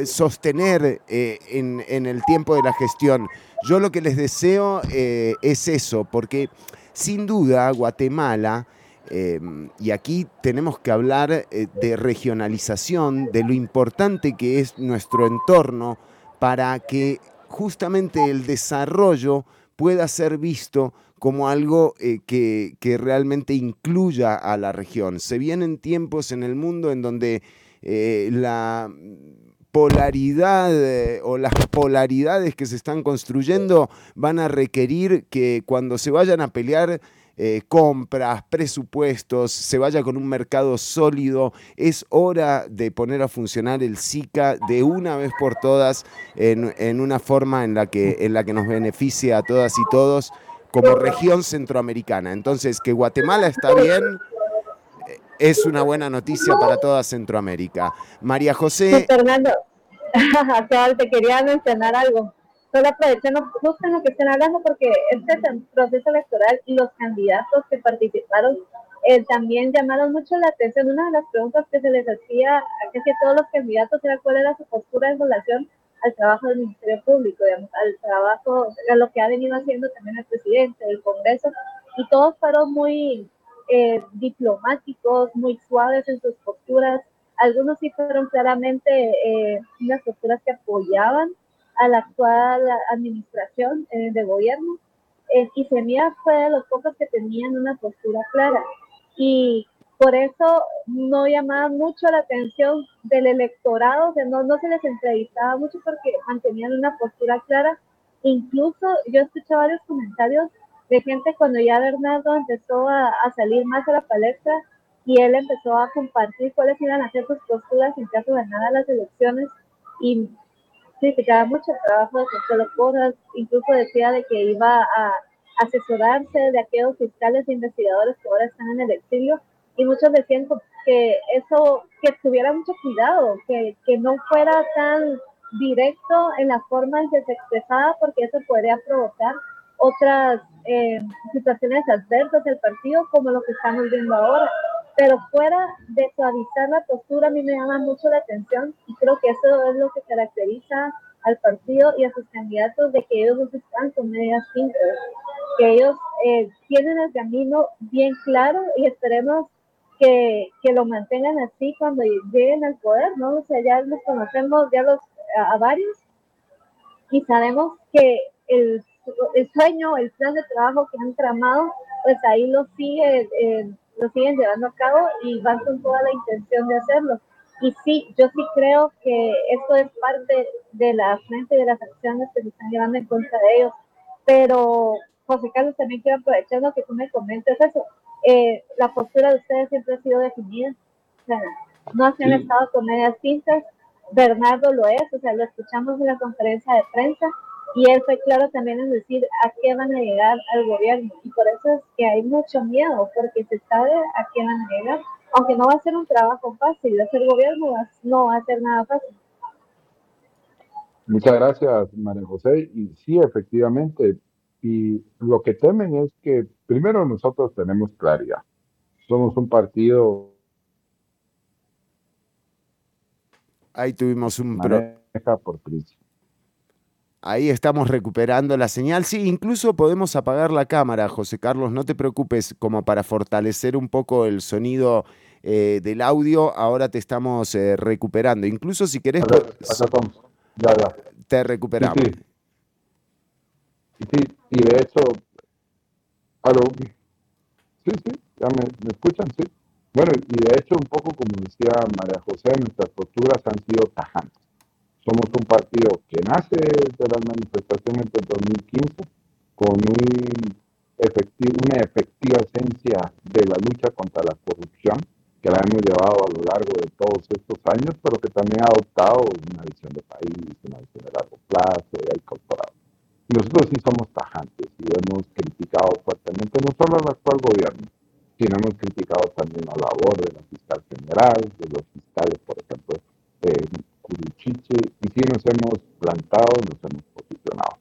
sostener en, en, el tiempo de la gestión. Yo lo que les deseo es eso, porque sin duda Guatemala, y aquí tenemos que hablar de regionalización, de lo importante que es nuestro entorno para que justamente el desarrollo pueda ser visto como algo eh, que, realmente incluya a la región. Se vienen tiempos en el mundo en donde eh, la polaridad eh, o las polaridades que se están construyendo van a requerir que cuando se vayan a pelear compras, presupuestos, se vaya con un mercado sólido. Es hora de poner a funcionar el SICA de una vez por todas en, una forma en la, que, en la que nos beneficie a todas y todos como región centroamericana. Entonces, que Guatemala está bien eh, es una buena noticia para toda Centroamérica. María José. Fernando, te quería mencionar algo. Solo aprovechando justo en lo que están hablando, porque este proceso electoral y los candidatos que participaron eh, también llamaron mucho la atención. Una de las preguntas que se les hacía a casi todos los candidatos era cuál era su postura en relación al trabajo del Ministerio Público, digamos, al trabajo, a lo que ha venido haciendo también el presidente, el Congreso, y todos fueron muy eh, diplomáticos, muy suaves en sus posturas. Algunos sí fueron claramente eh, unas posturas que apoyaban a la actual administración eh, de gobierno. y Semilla fue de los pocos que tenían una postura clara. Y por eso no llamaba mucho la atención del electorado, o no, no se les entrevistaba mucho porque mantenían una postura clara. Incluso yo escuché varios comentarios de gente cuando ya Bernardo empezó a, salir más a la palestra y él empezó a compartir cuáles iban a ser sus posturas en caso de ganar las elecciones y criticaba mucho el trabajo de Consuelo Porras, incluso decía de que iba a asesorarse de aquellos fiscales e investigadores que ahora están en el exilio y muchos decían que eso, que tuviera mucho cuidado, que, que no fuera tan directo en la forma en que se expresaba, porque eso podría provocar otras eh, situaciones adversas del partido, como lo que estamos viendo ahora. Pero fuera de suavizar la postura, a mí me llama mucho la atención y creo que eso es lo que caracteriza al partido y a sus candidatos de que ellos no están con medias simples, que ellos eh, tienen el camino bien claro y esperemos que, que, lo mantengan así cuando lleguen al poder, ¿no? O sea, ya los conocemos, ya los a, varios, y sabemos que el, el, sueño, el plan de trabajo que han tramado, pues ahí lo, sigue, eh, lo siguen llevando a cabo y van con toda la intención de hacerlo. Y sí, yo sí creo que esto es parte de la frente de las acciones que se están llevando en contra de ellos. Pero, José Carlos, también quiero aprovechar lo que tú me comentes eso eh, la postura de ustedes siempre ha sido definida. O sea, no se han estado con medias tintas. Bernardo lo es, o sea, lo escuchamos en la conferencia de prensa y él fue claro también en decir a qué van a llegar al gobierno. Y por eso es que hay mucho miedo, porque se sabe a qué van a llegar. Aunque no va a ser un trabajo fácil, hacer gobierno no va a ser nada fácil. Muchas gracias, María José. Y sí, efectivamente, y lo que temen es que, primero, nosotros tenemos claridad. Somos un partido. Ahí tuvimos un maneja por principio. Ahí estamos recuperando la señal. Sí, incluso podemos apagar la cámara, José Carlos. No te preocupes, como para fortalecer un poco el sonido eh, del audio. Ahora te estamos eh, recuperando. Incluso si querés. Ya, ya. Te recuperamos. Y sí, y de hecho, aló, sí, sí, ya me, escuchan, sí. Bueno, y de hecho, un poco como decía María José, nuestras posturas han sido tajantes. Somos un partido que nace de las manifestaciones del 2015 con un una efectiva esencia de la lucha contra la corrupción que la hemos llevado a lo largo de todos estos años, pero que también ha adoptado una visión de país, una visión de largo plazo y ha incorporado nosotros sí somos tajantes y hemos criticado fuertemente no solo al actual gobierno, sino hemos criticado también la labor de la fiscal general, de los fiscales, por ejemplo, de Y sí nos hemos plantado, nos hemos posicionado.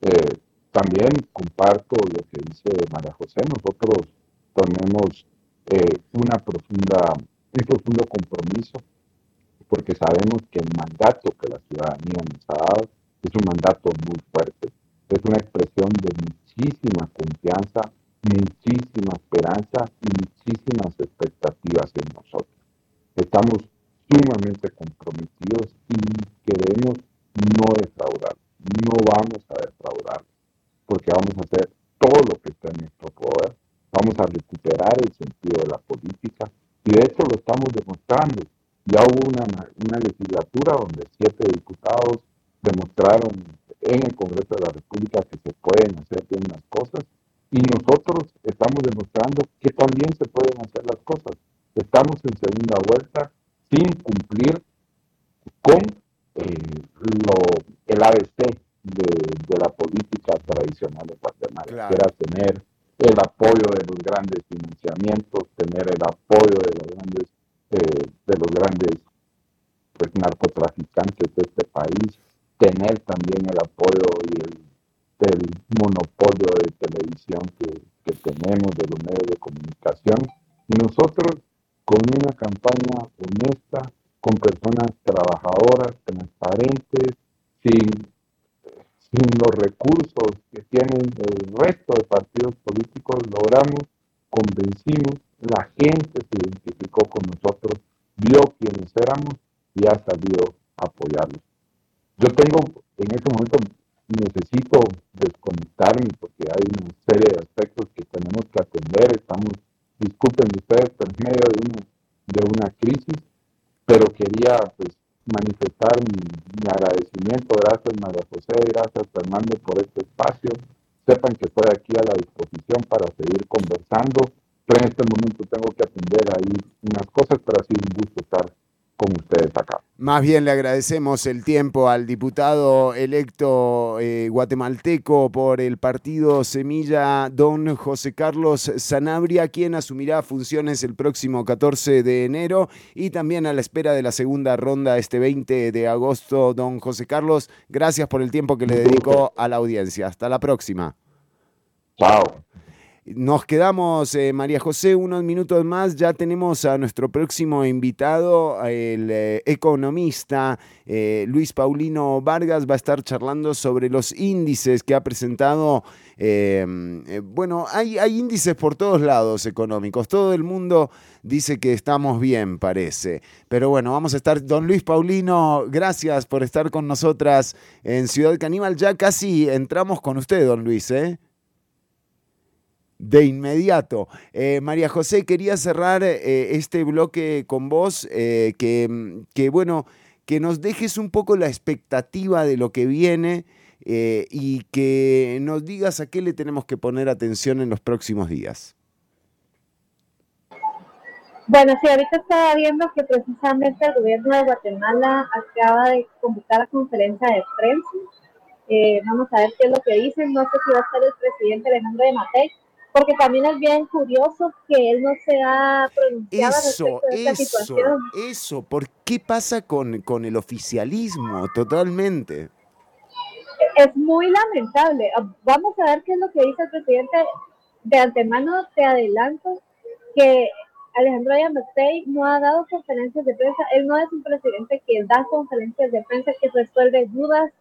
Eh, también comparto lo que dice María José, nosotros tenemos eh, una profunda un profundo compromiso, porque sabemos que el mandato que la ciudadanía nos ha dado es un mandato muy fuerte, es una expresión de muchísima confianza, muchísima esperanza y muchísimas expectativas en nosotros. Estamos sumamente comprometidos y queremos no defraudar, no vamos a defraudar, porque vamos a hacer todo lo que está en nuestro poder, vamos a recuperar el sentido de la política y de hecho lo estamos demostrando. Ya hubo una, una legislatura donde siete diputados demostraron en el Congreso de la República que se pueden hacer bien las cosas y nosotros estamos demostrando que también se pueden hacer las cosas. Estamos en segunda vuelta sin cumplir con eh, lo, el ABC de, la política tradicional de Guatemala, que era tener el apoyo de los grandes financiamientos, tener el apoyo de los grandes, eh, de los grandes pues, narcotraficantes de este país, tener también el apoyo y el, del monopolio de televisión que, que tenemos, de los medios de comunicación. Y nosotros, con una campaña honesta, con personas trabajadoras, transparentes, sin sin los recursos que tienen el resto de partidos políticos, logramos, convencimos, la gente se identificó con nosotros, vio quiénes éramos y ha salido a apoyarlos. Yo tengo, en este momento, necesito desconectarme porque hay una serie de aspectos que tenemos que atender. Estamos, disculpen ustedes, pero en medio de una, de una crisis, pero quería pues manifestar mi, agradecimiento. Gracias María José, gracias Fernando por este espacio. Sepan que estoy aquí a la disposición para seguir conversando. Pero en este momento tengo que atender ahí unas cosas, pero ha sido un gusto estar con ustedes acá. Más bien le agradecemos el tiempo al diputado electo eh, guatemalteco por el partido Semilla, don José Carlos Sanabria, quien asumirá funciones el próximo 14 de enero y también a la espera de la segunda ronda este 20 de agosto. Don José Carlos, gracias por el tiempo que le dedicó a la audiencia. Hasta la próxima. Chao. Nos quedamos, eh, María José, unos minutos más. Ya tenemos a nuestro próximo invitado, el eh, economista eh, Luis Paulino Vargas. Va a estar charlando sobre los índices que ha presentado. bueno, hay, hay índices por todos lados económicos. Todo el mundo dice que estamos bien, parece. Pero bueno, vamos a estar. Don Luis Paulino, gracias por estar con nosotras en Ciudad Caníbal. Ya casi entramos con usted, don Luis, ¿eh? De inmediato. Eh, María José, quería cerrar eh, este bloque con vos, eh, que, que, bueno, que nos dejes un poco la expectativa de lo que viene y que nos digas a qué le tenemos que poner atención en los próximos días. Bueno, sí, ahorita estaba viendo que precisamente el gobierno de Guatemala acaba de convocar a conferencia de prensa. vamos a ver qué es lo que dicen. No sé si va a ser el presidente Alejandro de Matei porque también es bien curioso que él no se ha pronunciado eso, de esta eso, situación. Eso, ¿por qué pasa con, con el oficialismo totalmente? Es muy lamentable. Vamos a ver qué es lo que dice el presidente. De antemano te adelanto que Alejandro Yamatei no ha dado conferencias de prensa. Él no es un presidente que da conferencias de prensa, que resuelve dudas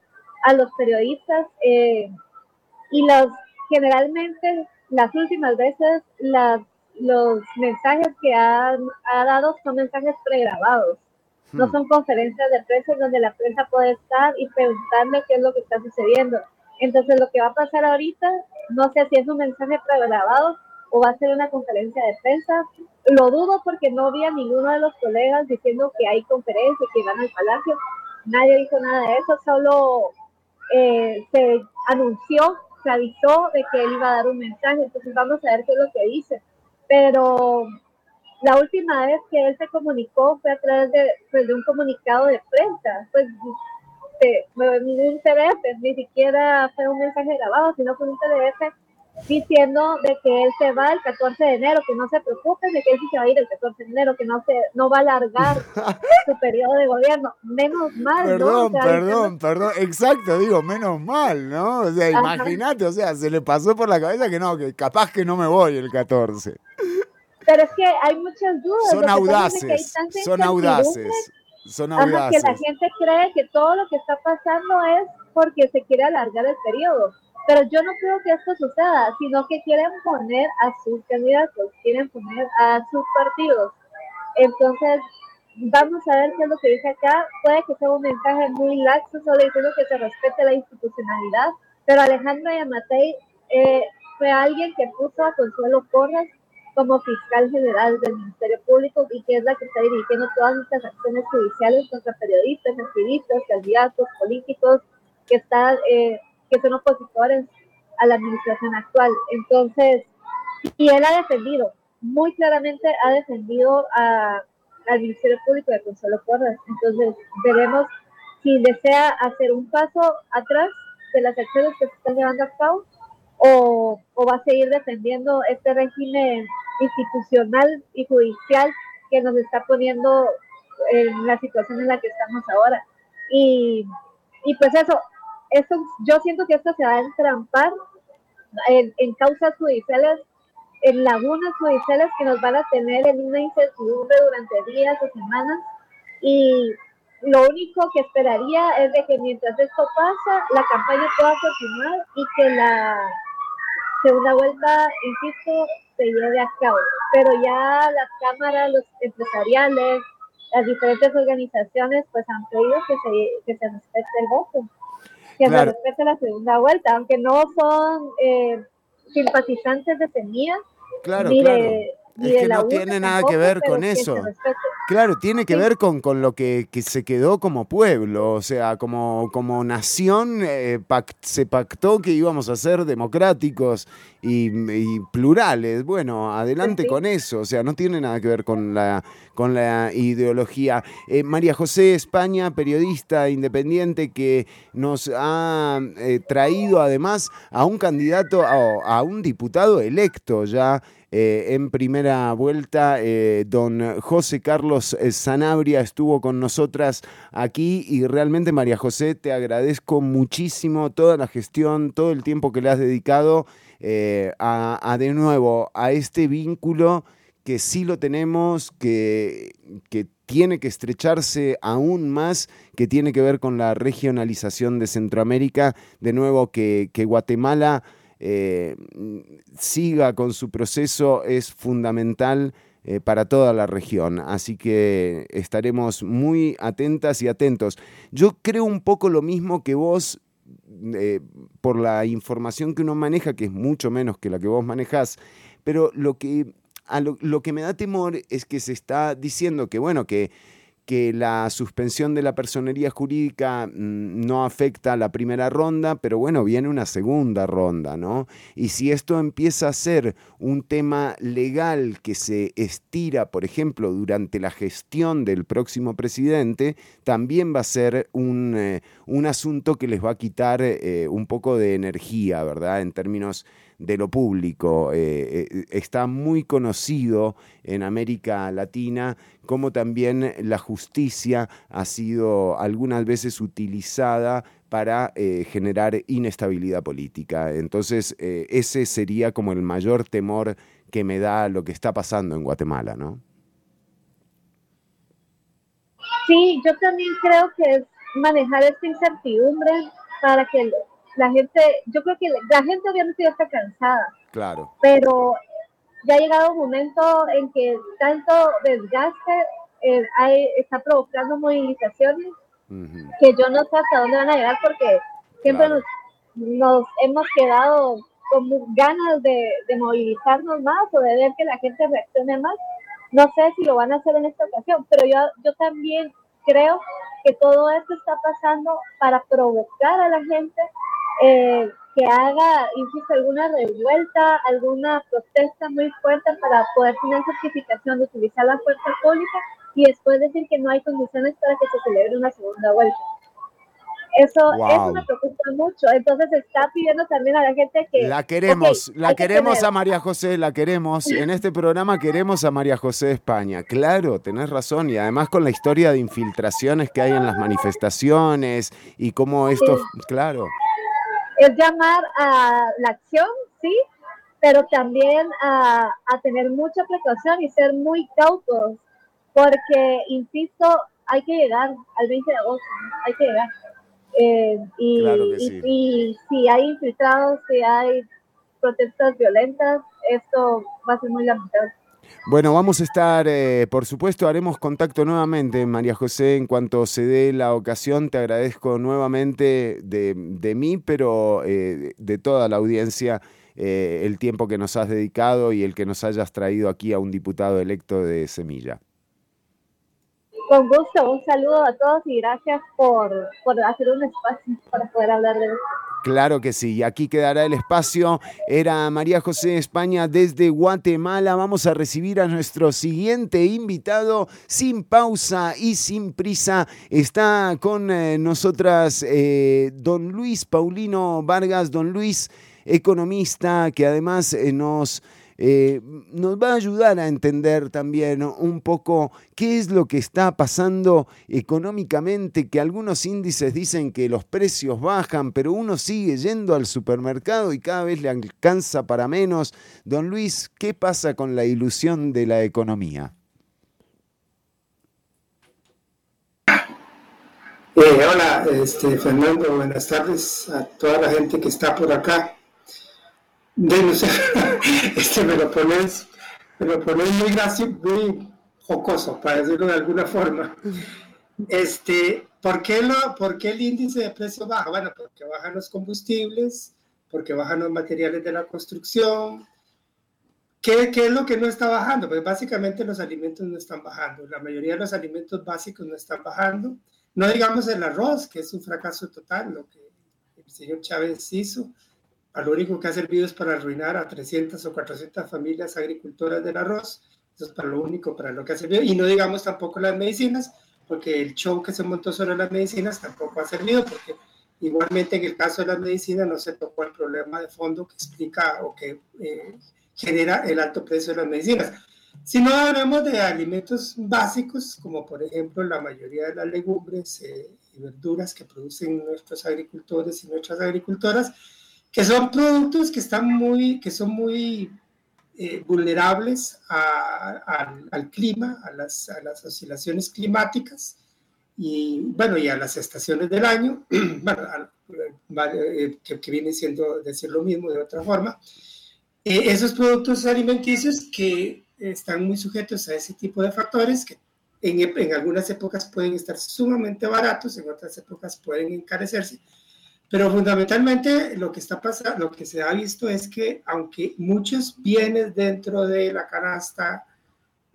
a los periodistas. Eh, y los generalmente las últimas veces los mensajes que ha, dado son mensajes pregrabados. No hmm. son conferencias de prensa donde la prensa puede estar y preguntarle qué es lo que está sucediendo. Entonces, lo que va a pasar ahorita, no sé si es un mensaje pregrabado o va a ser una conferencia de prensa. Lo dudo porque no vi a ninguno de los colegas diciendo que hay conferencia, que van al palacio. Nadie dijo nada de eso, solo eh, se anunció se avisó de que él iba a dar un mensaje, entonces vamos a ver qué es lo que dice. Pero la última vez que él se comunicó fue a través de, pues, de un comunicado de prensa, pues de, un TDF, ni siquiera fue un mensaje grabado, sino fue un TDF diciendo de que él se va el 14 de enero, que no se preocupen de que él sí se va a ir el 14 de enero, que no se no va a alargar su periodo de gobierno. Menos mal, perdón, Perdón, perdón, exacto, digo, menos mal, ¿no? O sea, imagínate, o sea, se le pasó por la cabeza que no, que capaz que no me voy el 14. Pero es que hay muchas dudas. Son audaces, son audaces. Son audaces. que la gente cree que todo lo que está pasando es porque se quiere alargar el periodo. Pero yo no creo que esto suceda, sino que quieren poner a sus candidatos, quieren poner a sus partidos. Entonces, vamos a ver qué es lo que dice acá. Puede que sea un mensaje muy laxo, solo diciendo que se respete la institucionalidad, pero Alejandro Yamatei eh, fue alguien que puso a Consuelo Porras como fiscal general del Ministerio Público y que es la que está dirigiendo todas estas acciones judiciales contra periodistas, activistas, candidatos, políticos que, están, eh, que son opositores a la administración actual. Entonces, y él ha defendido, muy claramente ha defendido a al Ministerio Público de Consuelo Porras. Entonces, veremos si desea hacer un paso atrás de las acciones que se están llevando a cabo o, o va a seguir defendiendo este régimen institucional y judicial que nos está poniendo en la situación en la que estamos ahora. Y, y pues eso, eso, yo siento que esto se va a entrampar en, en causas judiciales en lagunas judiciales que nos van a tener en una incertidumbre durante días o semanas y lo único que esperaría es de que mientras esto pasa, la campaña pueda continuar y que la segunda vuelta, insisto, se lleve a cabo. Pero ya las cámaras, los empresariales, las diferentes organizaciones, pues han pedido que se, que se respete el voto, que se respete la segunda vuelta, aunque no son eh, simpatizantes de Semilla, Claro, claro. Es que no tiene nada que ver con eso. Claro, tiene que ver con, con lo que, se quedó como pueblo, o sea, como, como nación eh, se pactó que íbamos a ser democráticos y, plurales. Bueno, adelante con eso, o sea, no tiene nada que ver con la, con la ideología. Eh, María José España, periodista independiente que nos ha eh, traído además a un candidato, a un diputado electo ya eh, en primera vuelta, eh, don José Carlos eh, Sanabria estuvo con nosotras aquí y realmente María José te agradezco muchísimo toda la gestión, todo el tiempo que le has dedicado a, de nuevo a este vínculo que sí lo tenemos, que, que tiene que estrecharse aún más, que tiene que ver con la regionalización de Centroamérica, de nuevo que, que Guatemala eh, siga con su proceso es fundamental eh, para toda la región. Así que estaremos muy atentas y atentos. Yo creo un poco lo mismo que vos. Eh, por la información que uno maneja, que es mucho menos que la que vos manejás, pero lo que, lo que me da temor es que se está diciendo que, bueno, que que la suspensión de la personería jurídica mm, no afecta a la primera ronda, pero bueno, viene una segunda ronda, ¿no? Y si esto empieza a ser un tema legal que se estira, por ejemplo, durante la gestión del próximo presidente, también va a ser un, eh, asunto que les va a quitar eh, un poco de energía, ¿verdad? En términos de lo público. Eh, eh, está muy conocido en América Latina como también la justicia ha sido algunas veces utilizada para eh, generar inestabilidad política. Entonces, ese sería como el mayor temor que me da lo que está pasando en Guatemala, ¿no? Sí, yo también creo que es manejar esta incertidumbre para que la gente, yo creo que la gente obviamente ya está cansada. Claro. Pero ya ha llegado un momento en que tanto desgaste eh, hay, está provocando movilizaciones que yo no sé hasta dónde van a llegar porque siempre nos, nos, hemos quedado con ganas de, de, movilizarnos más o de ver que la gente reaccione más. No sé si lo van a hacer en esta ocasión, pero yo, yo también creo que todo esto está pasando para provocar a la gente eh, que haga, insisto, alguna revuelta, alguna protesta muy fuerte para poder tener certificación de utilizar la fuerza pública y después decir que no hay condiciones para que se celebre una segunda vuelta. Eso, eso me preocupa mucho. Entonces está pidiendo también a la gente que... La queremos, la queremos a María José, la queremos. En este programa queremos a María José de España. Claro, tenés razón. Y además con la historia de infiltraciones que hay en las manifestaciones y cómo esto... Claro es llamar a la acción, sí, pero también a, a tener mucha precaución y ser muy cautos, porque, insisto, hay que llegar al 20 de agosto, hay que llegar. Eh, y, si hay infiltrados, si hay protestas violentas, esto va a ser muy lamentable. Bueno, vamos a estar, eh, por supuesto, haremos contacto nuevamente, María José, en cuanto se dé la ocasión. Te agradezco nuevamente de, mí, pero eh, de toda la audiencia, el tiempo que nos has dedicado y el que nos hayas traído aquí a un diputado electo de Semilla. Con gusto, un saludo a todos y gracias por, hacer un espacio para poder hablar de esto. Claro que sí, aquí quedará el espacio. Era María José España desde Guatemala. Vamos a recibir a nuestro siguiente invitado sin pausa y sin prisa. Está con eh, nosotras eh, don Luis Paulino Vargas, don Luis, economista, que además eh, nos eh, nos va a ayudar a entender también un poco qué es lo que está pasando económicamente, que algunos índices dicen que los precios bajan, pero uno sigue yendo al supermercado y cada vez le alcanza para menos. Don Luis, ¿qué pasa con la ilusión de la economía? Eh, hola, este, Fernando, buenas tardes a toda la gente que está por acá de no sé, este me lo pones, me lo pones muy gracioso, muy jocoso, para decirlo de alguna forma. Este, ¿por qué, lo, ¿Por qué el índice de precio baja? Bueno, porque bajan los combustibles, porque bajan los materiales de la construcción. ¿Qué, ¿Qué es lo que no está bajando? Pues básicamente los alimentos no están bajando. La mayoría de los alimentos básicos no están bajando. No digamos el arroz, que es un fracaso total, lo que el señor Chávez hizo lo único que ha servido es para arruinar a 300 o 400 familias agricultoras del arroz. Eso es para lo único, para lo que ha servido. Y no digamos tampoco las medicinas, porque el show que se montó sobre las medicinas tampoco ha servido, porque igualmente en el caso de las medicinas no se tocó el problema de fondo que explica o que eh, genera el alto precio de las medicinas. Si no hablamos de alimentos básicos, como por ejemplo la mayoría de las legumbres eh, y verduras que producen nuestros agricultores y nuestras agricultoras, que son productos que están muy, que son muy eh, vulnerables al clima, a las, a las, oscilaciones climáticas y bueno, y a las estaciones del año, eh, que, que, viene siendo decir lo mismo de otra forma. Eh, esos productos alimenticios que están muy sujetos a ese tipo de factores que en, en algunas épocas pueden estar sumamente baratos, en otras épocas pueden encarecerse, pero fundamentalmente lo que está pasando, lo que se ha visto es que aunque muchos bienes dentro de la canasta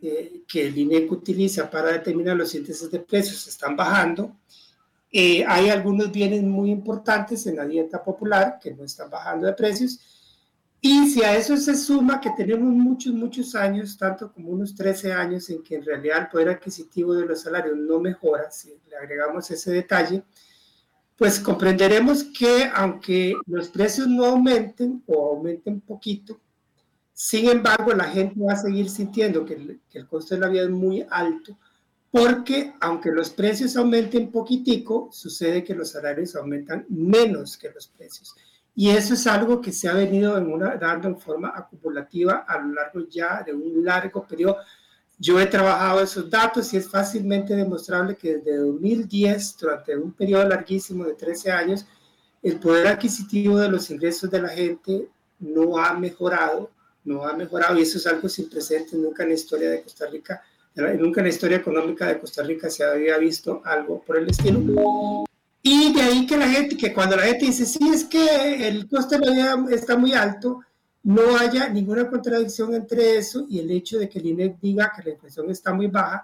eh, que el INEC utiliza para determinar los índices de precios están bajando, eh, hay algunos bienes muy importantes en la dieta popular que no están bajando de precios. Y si a eso se suma que tenemos muchos, muchos años, tanto como unos 13 años, en que en realidad el poder adquisitivo de los salarios no mejora, si le agregamos ese detalle, pues comprenderemos que aunque los precios no aumenten o aumenten poquito, sin embargo la gente va a seguir sintiendo que el, que costo de la vida es muy alto, porque aunque los precios aumenten poquitico, sucede que los salarios aumentan menos que los precios. Y eso es algo que se ha venido en una, dando en forma acumulativa a lo largo ya de un largo periodo yo he trabajado esos datos y es fácilmente demostrable que desde 2010, durante un periodo larguísimo de 13 años, el poder adquisitivo de los ingresos de la gente no ha mejorado, no ha mejorado y eso es algo sin precedentes, nunca en la historia de Costa Rica, nunca en la historia económica de Costa Rica se había visto algo por el estilo. Y de ahí que la gente, que cuando la gente dice, sí, es que el costo de la vida está muy alto, no haya ninguna contradicción entre eso y el hecho de que el INE diga que la inflación está muy baja,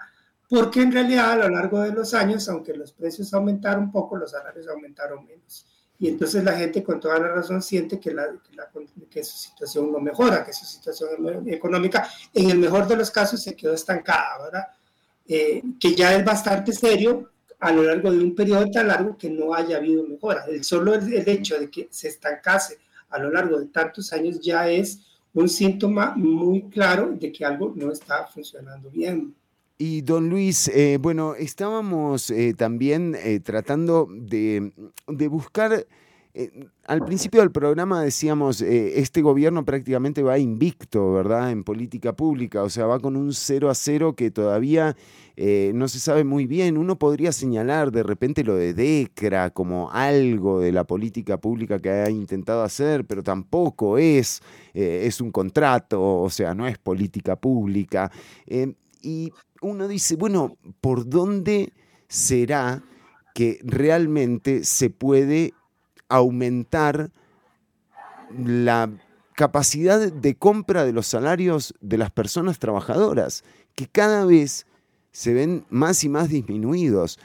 porque en realidad a lo largo de los años, aunque los precios aumentaron un poco, los salarios aumentaron menos. Y entonces la gente con toda la razón siente que, la, que, su situación no mejora, que su situación económica en el mejor de los casos se quedó estancada, ¿verdad? Eh, que ya es bastante serio a lo largo de un periodo tan largo que no haya habido mejora. El solo el hecho de que se estancase a lo largo de tantos años ya es un síntoma muy claro de que algo no está funcionando bien. Y don Luis, eh, bueno, estábamos eh, también eh, tratando de, buscar Eh, al principio del programa decíamos, eh, este gobierno prácticamente va invicto, ¿verdad?, en política pública, o sea, va con un 0 a 0 que todavía eh, no se sabe muy bien. Uno podría señalar de repente lo de DECRA como algo de la política pública que ha intentado hacer, pero tampoco es, es un contrato, o sea, no es política pública. y uno dice, bueno, ¿por dónde será que realmente se puede aumentar la capacidad de compra de los salarios de las personas trabajadoras, que cada vez se ven más y más disminuidos.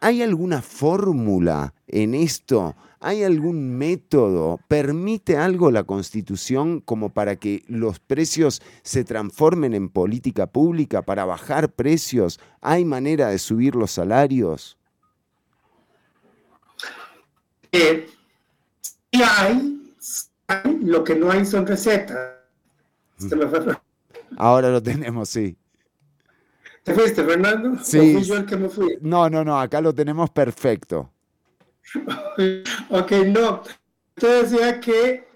¿Hay alguna fórmula en esto? ¿Hay algún método? ¿Permite algo la Constitución como para que los precios se transformen en política pública, para bajar precios? ¿Hay manera de subir los salarios? Eh, hay, lo que no hay son recetas. Ahora lo tenemos, sí. ¿Te fuiste, Fernando? Sí. fui yo el que me fui? No, no, no, acá lo tenemos perfecto. ok, no. Yo decía que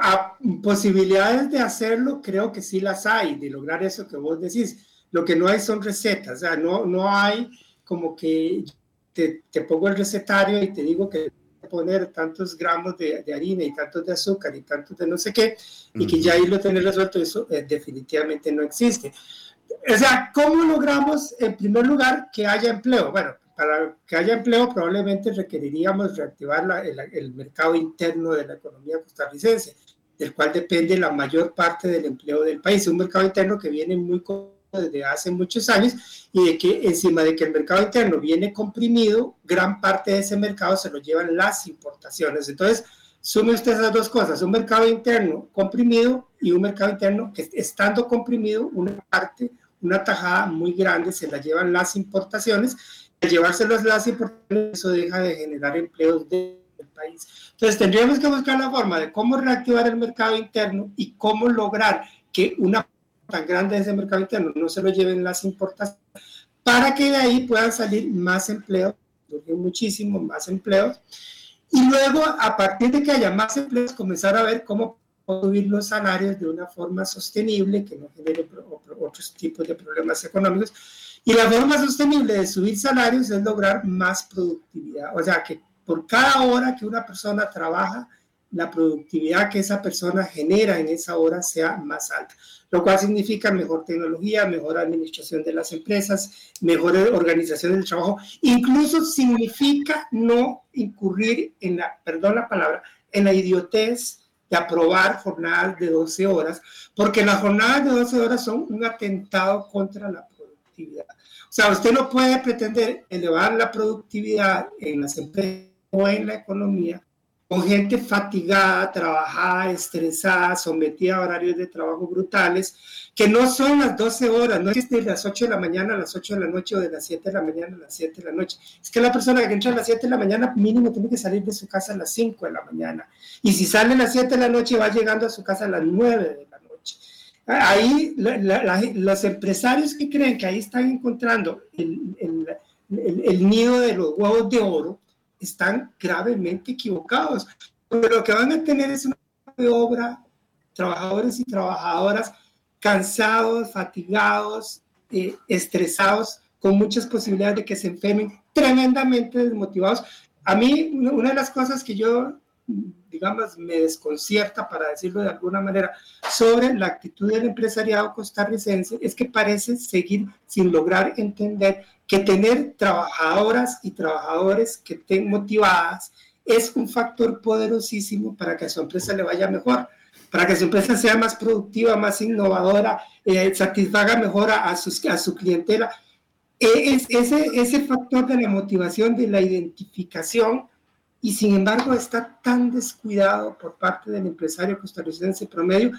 a posibilidades de hacerlo, creo que sí las hay, de lograr eso que vos decís. Lo que no hay son recetas, o sea, no, no hay como que te, te pongo el recetario y te digo que poner tantos gramos de, harina y tantos de azúcar y tantos de no sé qué, y que ya ahí lo tener resuelto, eso eh, definitivamente no existe. O sea, ¿cómo logramos, en primer lugar, que haya empleo? Bueno, para que haya empleo probablemente requeriríamos reactivar el, el, mercado interno de la economía costarricense, del cual depende la mayor parte del empleo del país. Un mercado interno que viene muy desde hace muchos años y de que encima de que el mercado interno viene comprimido, gran parte de ese mercado se lo llevan las importaciones. Entonces, sume usted esas dos cosas, un mercado interno comprimido y un mercado interno que estando comprimido, una parte, una tajada muy grande se la llevan las importaciones. Al llevárselas las importaciones, eso deja de generar empleos del país. Entonces, tendríamos que buscar la forma de cómo reactivar el mercado interno y cómo lograr que una tan grande de ese mercado interno no se lo lleven las importaciones, para que de ahí puedan salir más empleos, muchísimo más empleos, y luego a partir de que haya más empleos, comenzar a ver cómo subir los salarios de una forma sostenible, que no genere otros tipos de problemas económicos. Y la forma sostenible de subir salarios es lograr más productividad, o sea, que por cada hora que una persona trabaja, la productividad que esa persona genera en esa hora sea más alta, lo cual significa mejor tecnología, mejor administración de las empresas, mejor organización del trabajo, incluso significa no incurrir en la, perdón la palabra, en la idiotez de aprobar jornadas de 12 horas, porque las jornadas de 12 horas son un atentado contra la productividad. O sea, usted no puede pretender elevar la productividad en las empresas o en la economía con gente fatigada, trabajada, estresada, sometida a horarios de trabajo brutales, que no son las 12 horas, no es de las 8 de la mañana a las 8 de la noche o de las 7 de la mañana a las 7 de la noche. Es que la persona que entra a las 7 de la mañana mínimo tiene que salir de su casa a las 5 de la mañana. Y si sale a las 7 de la noche va llegando a su casa a las 9 de la noche. Ahí los empresarios que creen que ahí están encontrando el, el nido de los huevos de oro, están gravemente equivocados. Pero lo que van a tener es una obra, trabajadores y trabajadoras cansados, fatigados, eh, estresados, con muchas posibilidades de que se enfermen, tremendamente desmotivados. A mí, una de las cosas que yo, digamos, me desconcierta, para decirlo de alguna manera, sobre la actitud del empresariado costarricense es que parece seguir sin lograr entender que tener trabajadoras y trabajadores que estén motivadas es un factor poderosísimo para que a su empresa le vaya mejor, para que su empresa sea más productiva, más innovadora, eh, satisfaga mejor a, sus, a su clientela. E, es, ese, ese factor de la motivación, de la identificación, y sin embargo está tan descuidado por parte del empresario costarricense promedio.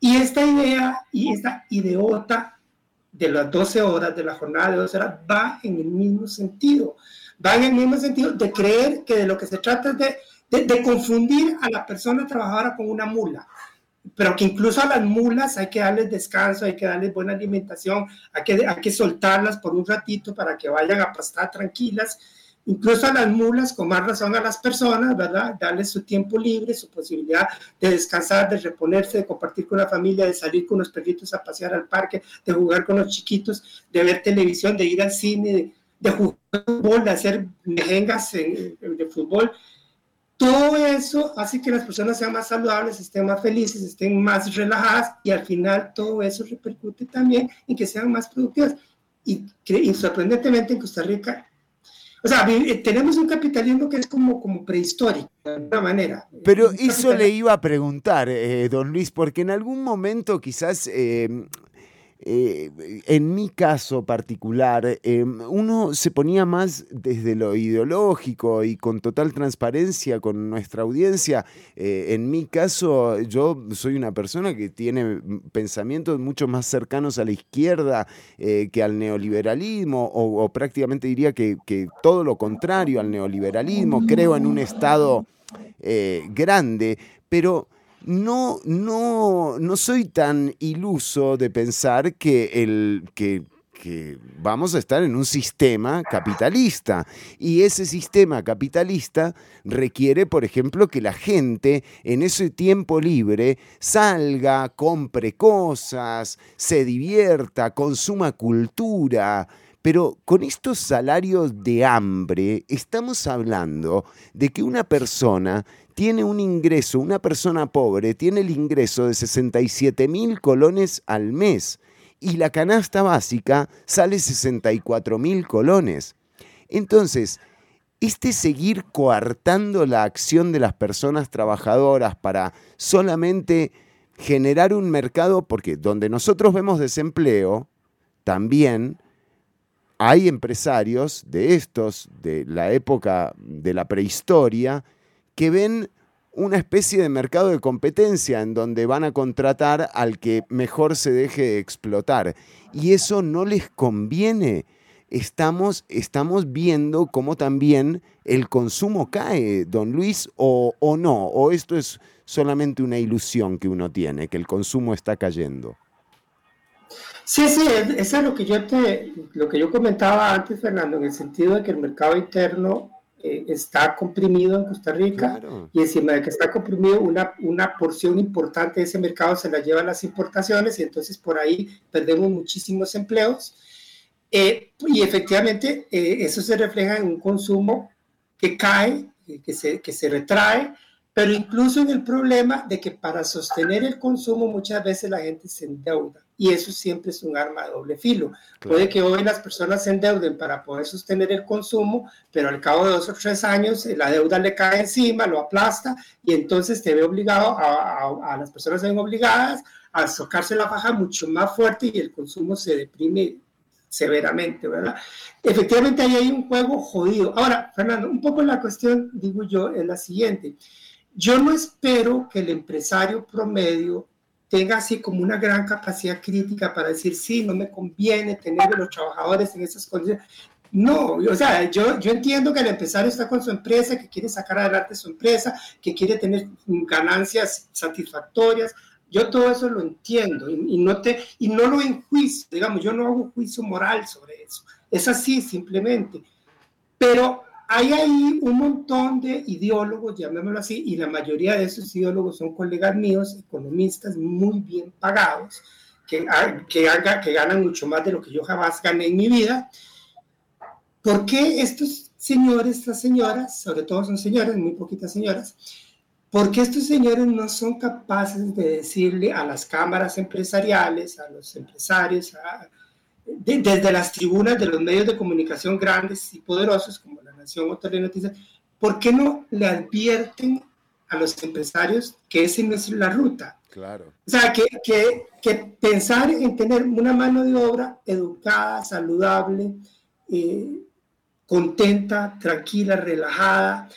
Y esta idea y esta ideota de las 12 horas, de la jornada de 12 horas, va en el mismo sentido. Va en el mismo sentido de creer que de lo que se trata es de, de, confundir a la persona trabajadora con una mula pero que incluso a las mulas hay que darles descanso, hay que darles buena alimentación, hay que, hay que soltarlas por un ratito para que vayan a pastar tranquilas, incluso a las mulas, con más razón a las personas, ¿verdad? Darles su tiempo libre, su posibilidad de descansar, de reponerse, de compartir con la familia, de salir con los perritos a pasear al parque, de jugar con los chiquitos, de ver televisión, de ir al cine, de, jugar fútbol, de hacer mejengas de fútbol. Todo eso hace que las personas sean más saludables, estén más felices, estén más relajadas y al final todo eso repercute también en que sean más productivas. Y, y sorprendentemente en Costa Rica o sea, eh, tenemos un capitalismo que es como, como prehistórico, de alguna manera. Pero eso le iba a preguntar, eh, don Luis, porque en algún momento quizás eh, eh, en mi caso particular, em, uno se ponía más desde lo ideológico y con total transparencia con nuestra audiencia. Eh, en mi caso, yo soy una persona que tiene pensamientos mucho más cercanos a la izquierda eh, que al neoliberalismo, o, prácticamente diría que, que, todo lo contrario al neoliberalismo. Creo en un Estado grande, pero no, no, no soy tan iluso de pensar que, el, que, que vamos a estar en un sistema capitalista. Y ese sistema capitalista requiere, por ejemplo, que la gente en ese tiempo libre salga, compre cosas, se divierta, consuma cultura. Pero con estos salarios de hambre estamos hablando de que una persona tiene un ingreso, una persona pobre tiene el ingreso de 67 mil colones al mes y la canasta básica sale 64 mil colones. Entonces, este seguir coartando la acción de las personas trabajadoras para solamente generar un mercado, porque donde nosotros vemos desempleo, también hay empresarios de estos, de la época de la prehistoria, que ven una especie de mercado de competencia en donde van a contratar al que mejor se deje explotar. Y eso no les conviene. Estamos, estamos viendo cómo también el consumo cae, don Luis, o, o no, o esto es solamente una ilusión que uno tiene, que el consumo está cayendo. Sí, sí, eso es lo que yo te, lo que yo comentaba antes, Fernando, en el sentido de que el mercado interno eh, está comprimido en Costa Rica y encima de que está comprimido, una, una porción importante de ese mercado se la llevan las importaciones y entonces por ahí perdemos muchísimos empleos. Eh, y efectivamente eh, eso se refleja en un consumo que cae, que se, que se retrae, pero incluso en el problema de que para sostener el consumo muchas veces la gente se endeuda y eso siempre es un arma de doble filo. Puede que hoy las personas se endeuden para poder sostener el consumo, pero al cabo de dos o tres años eh, la deuda le cae encima, lo aplasta y entonces te ve obligado, a, las personas se ven obligadas a socarse la faja mucho más fuerte y el consumo se deprime severamente, ¿verdad? Efectivamente ahí hay un juego jodido. Ahora, Fernando, un poco la cuestión, digo yo, es la siguiente. Yo no espero que el empresario promedio tenga así como una gran capacidad crítica para decir, sí, no me conviene tener a los trabajadores en esas condiciones. No, o sea, yo, yo entiendo que el empresario está con su empresa, que quiere sacar adelante su empresa, que quiere tener ganancias satisfactorias. Yo todo eso lo entiendo y, no, te, y no lo enjuicio, digamos, yo no hago juicio moral sobre eso. Es así simplemente. Pero hay ahí un montón de ideólogos, llamémoslo así, y la mayoría de esos ideólogos son colegas míos, economistas muy bien pagados, que, que, haga, que ganan mucho más de lo que yo jamás gané en mi vida. ¿Por qué estos señores, estas señoras, sobre todo son señoras, muy poquitas señoras, ¿por qué estos señores no son capaces de decirle a las cámaras empresariales, a los empresarios, desde las tribunas de los medios de comunicación grandes y poderosos como la Noticias, ¿por qué no le advierten a los empresarios que esa no es la ruta? Claro. O sea, que, que, que pensar en tener una mano de obra educada, saludable, eh, contenta, tranquila, relajada,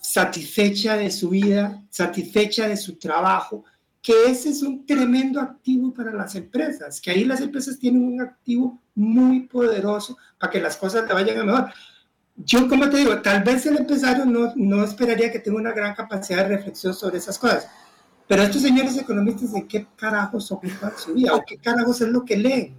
satisfecha de su vida, satisfecha de su trabajo, que ese es un tremendo activo para las empresas, que ahí las empresas tienen un activo muy poderoso para que las cosas le vayan a mejor yo como te digo, tal vez el empresario no, no esperaría que tenga una gran capacidad de reflexión sobre esas cosas, pero estos señores economistas, ¿en qué carajos ocupan su vida? ¿O qué carajos es lo que leen?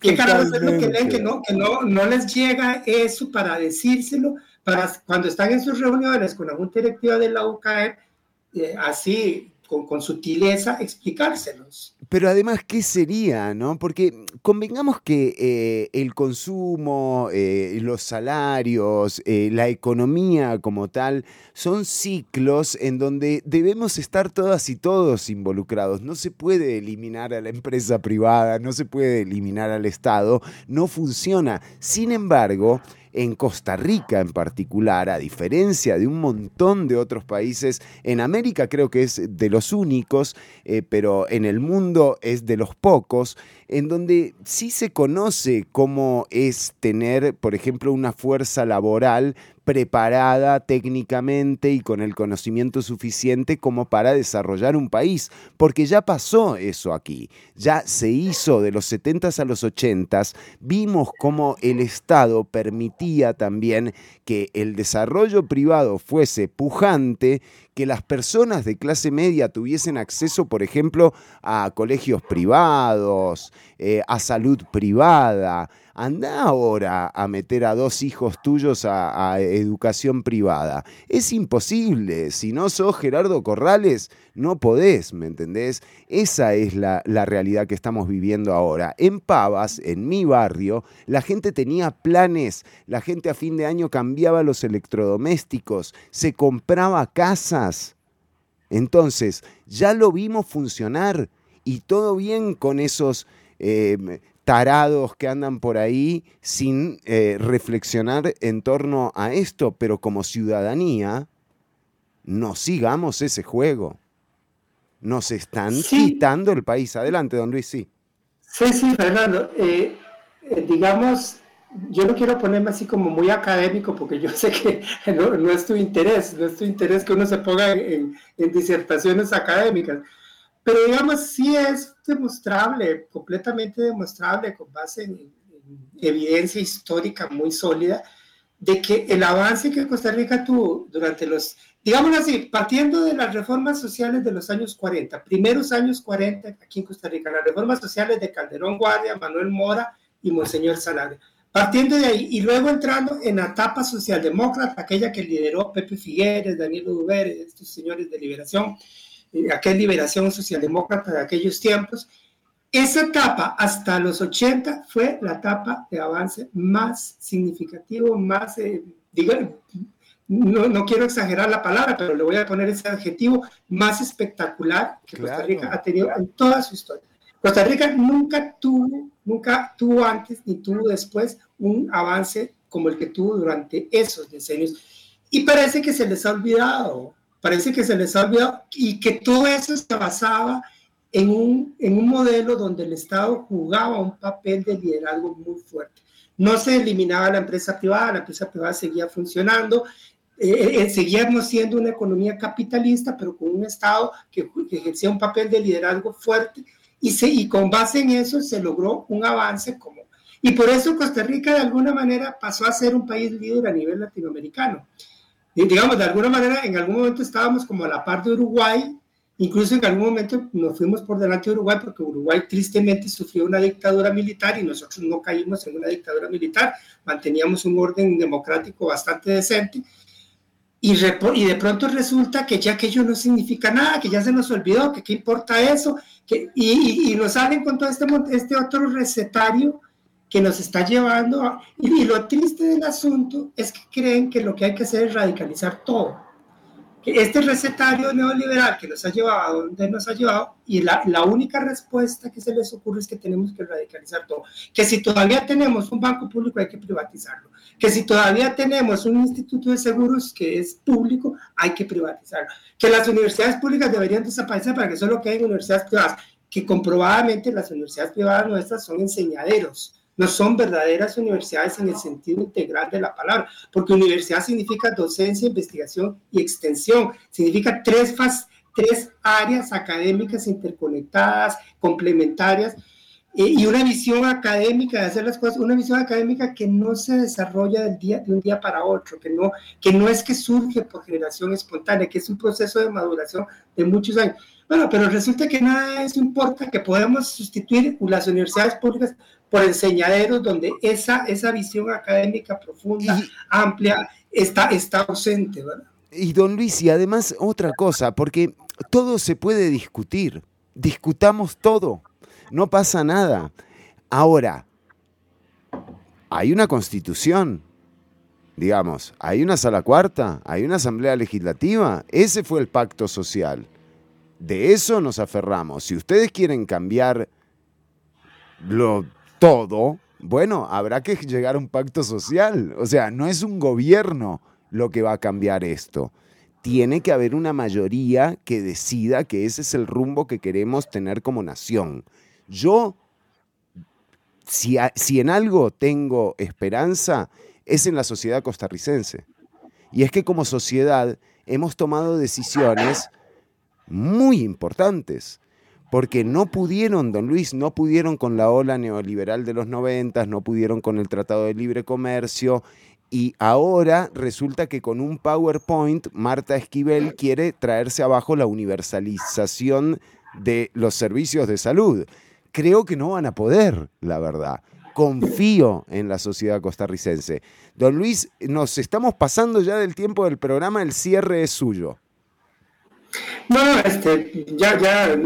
¿Qué carajos es lo que leen que no, que no, no les llega eso para decírselo? Para cuando están en sus reuniones con la Junta Directiva de la UCAE, eh, así con, sutileza explicárselos. Pero además, ¿qué sería? no? Porque convengamos que eh, el consumo, eh, los salarios, eh, la economía como tal, son ciclos en donde debemos estar todas y todos involucrados. No se puede eliminar a la empresa privada, no se puede eliminar al Estado, no funciona. Sin embargo, en Costa Rica en particular, a diferencia de un montón de otros países, en América creo que es de los únicos, eh, pero en el mundo es de los pocos, en donde sí se conoce cómo es tener, por ejemplo, una fuerza laboral preparada técnicamente y con el conocimiento suficiente como para desarrollar un país, porque ya pasó eso aquí, ya se hizo de los 70s a los 80s, vimos cómo el Estado permitía también que el desarrollo privado fuese pujante, que las personas de clase media tuviesen acceso, por ejemplo, a colegios privados, eh, a salud privada, anda ahora a meter a dos hijos tuyos a, educación privada. Es imposible. Si no sos Gerardo Corrales, no podés, ¿me entendés? Esa es la, la realidad que estamos viviendo ahora. En Pavas, en mi barrio, la gente tenía planes, la gente a fin de año cambiaba los electrodomésticos, se compraba casas. Entonces, ya lo vimos funcionar y todo bien con esos eh, tarados que andan por ahí sin eh, reflexionar en torno a esto, pero como ciudadanía, no sigamos ese juego. Nos están quitando el país. Adelante, don Luis, sí. Sí, sí, Fernando. Eh, eh, digamos, yo no quiero ponerme así como muy académico porque yo sé que no, es tu interés, no es tu interés que uno se ponga en disertaciones académicas pero digamos, sí es demostrable, completamente demostrable, con base en, evidencia histórica muy sólida, de que el avance que Costa Rica tuvo durante los, digamos así, partiendo de las reformas sociales de los años 40, primeros años 40 aquí en Costa Rica, las reformas sociales de Calderón Guardia, Manuel Mora y Monseñor Salario. Partiendo de ahí y luego entrando en la etapa socialdemócrata, aquella que lideró Pepe Figueres, Daniel Uber, estos señores de liberación, aquella liberación socialdemócrata de aquellos tiempos. Esa etapa hasta los 80 fue la etapa de avance más significativo, más, eh, no, no, quiero exagerar la palabra, pero le voy a poner ese adjetivo, más espectacular que Costa Rica ha tenido en toda su historia. Costa Rica nunca tuvo, nunca tuvo antes ni tuvo después un avance como el que tuvo durante esos decenios. Y parece que se les ha olvidado parece que se les ha olvidado y que todo eso se basaba en un, en un modelo donde el Estado jugaba un papel de liderazgo muy fuerte. No se eliminaba la empresa privada, la empresa privada seguía funcionando, eh, eh, eh, seguíamos siendo una economía capitalista, pero con un Estado que, ejercía un papel de liderazgo fuerte y, se, y con base en eso se logró un avance como... Y por eso Costa Rica de alguna manera pasó a ser un país líder a nivel latinoamericano digamos, de alguna manera, en algún momento estábamos como a la par de Uruguay, incluso en algún momento nos fuimos por delante de Uruguay porque Uruguay tristemente sufrió una dictadura militar y nosotros no caímos en una dictadura militar, manteníamos un orden democrático bastante decente. Y, y de pronto resulta que ya aquello no significa nada, que ya se nos olvidó, que qué importa eso, que, y, y, nos salen con todo este, este otro recetario que nos está llevando y, lo triste del asunto es que creen que lo que hay que hacer es radicalizar todo. Que este recetario neoliberal que nos ha llevado a donde nos ha llevado y la, la única respuesta que se les ocurre es que tenemos que radicalizar todo. Que si todavía tenemos un banco público hay que privatizarlo. Que si todavía tenemos un instituto de seguros que es público hay que privatizarlo. Que las universidades públicas deberían desaparecer para que solo queden universidades privadas. Que comprobadamente las universidades privadas nuestras son enseñaderos no son verdaderas universidades en el sentido integral de la palabra, porque universidad significa docencia, investigación y extensión, significa tres, tres áreas académicas interconectadas, complementarias, eh, y una visión académica de hacer las cosas, una visión académica que no se desarrolla del día, de un día para otro, que no, que no es que surge por generación espontánea, que es un proceso de maduración de muchos años. Bueno, pero resulta que nada de eso importa, que podemos sustituir las universidades públicas por enseñaderos donde esa, esa visión académica profunda, amplia, está, está ausente, ¿verdad? Y don Luis, y además otra cosa, porque todo se puede discutir, discutamos todo, no pasa nada. Ahora, hay una constitución, digamos, hay una sala cuarta, hay una asamblea legislativa, ese fue el pacto social. De eso nos aferramos. Si ustedes quieren cambiar lo todo, bueno, habrá que llegar a un pacto social. O sea, no es un gobierno lo que va a cambiar esto. Tiene que haber una mayoría que decida que ese es el rumbo que queremos tener como nación. Yo, si, en algo tengo esperanza, es en la sociedad costarricense. Y es que como sociedad hemos tomado decisiones muy importantes porque no pudieron, don Luis, no pudieron con la ola neoliberal de los noventas, no pudieron con el Tratado de Libre Comercio, y ahora resulta que con un PowerPoint Marta Esquivel quiere traerse abajo la universalización de los servicios de salud. Creo que no van a poder, la verdad. Confío en la sociedad costarricense. Don Luis, nos estamos pasando ya del tiempo del programa, el cierre es suyo. No, este, ya, ya,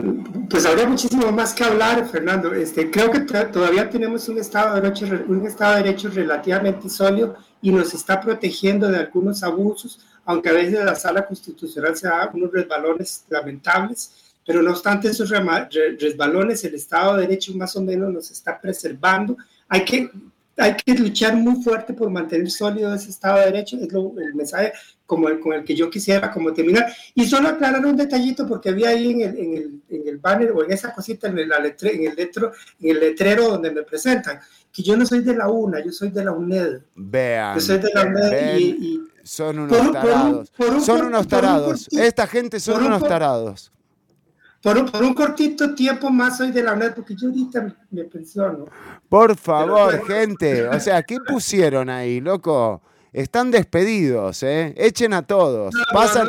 pues habría muchísimo más que hablar, Fernando. Este, creo que todavía tenemos un Estado de Derecho, un Estado de Derecho relativamente sólido y nos está protegiendo de algunos abusos, aunque a veces la Sala Constitucional se da unos resbalones lamentables, pero no obstante esos resbalones, el Estado de Derecho más o menos nos está preservando. Hay que hay que luchar muy fuerte por mantener sólido ese Estado de Derecho, es el mensaje como el, con el que yo quisiera como terminar. Y solo aclarar un detallito, porque había ahí en el, en el, en el banner o en esa cosita, en, letre, en, el letro, en el letrero donde me presentan, que yo no soy de la UNA, yo soy de la UNED. Vean. Yo soy de la UNED y, Son unos tarados. son unos tarados. Esta gente son unos tarados por un, por un, cortito tiempo más soy de la UNED, porque yo ahorita me, pensiono. Por favor, gente. O sea, ¿qué pusieron ahí, loco? Están despedidos, ¿eh? Echen a todos. pasan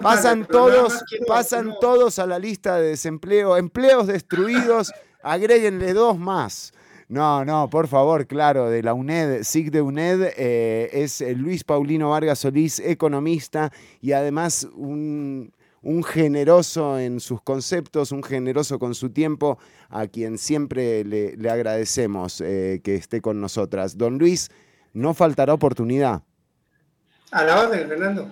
pasan todos, pasan todos a la lista de desempleo. Empleos destruidos, agréguenle dos más. No, no, por favor, claro, de la UNED, SIG de UNED, eh, es Luis Paulino Vargas Solís, economista y además un un generoso en sus conceptos, un generoso con su tiempo, a quien siempre le, agradecemos eh, que esté con nosotras. Don Luis, no faltará oportunidad. A la orden, Fernando.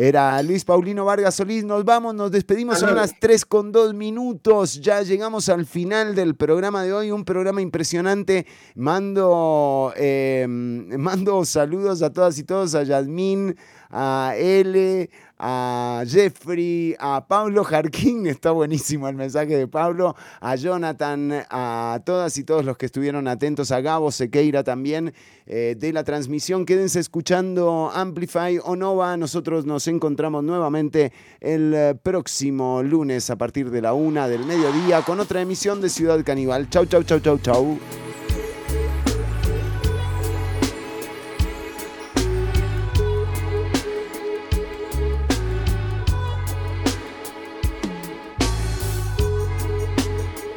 Era Luis Paulino Vargas Solís. Nos vamos, nos despedimos. Son las 3 con 2 minutos. Ya llegamos al final del programa de hoy. Un programa impresionante. Mando, em, mando saludos a todas y todos, a Yasmín, a L, a Jeffrey, a Pablo Jarquín, está buenísimo el mensaje de Pablo, a Jonathan, a todas y todos los que estuvieron atentos, a Gabo Sequeira también eh, de la transmisión. Quédense escuchando Amplify o Nova. Nosotros nos encontramos nuevamente el eh, próximo lunes a partir de la una del mediodía con otra emisión de Ciudad Caníbal. Chau, chau, chau, chau, chau.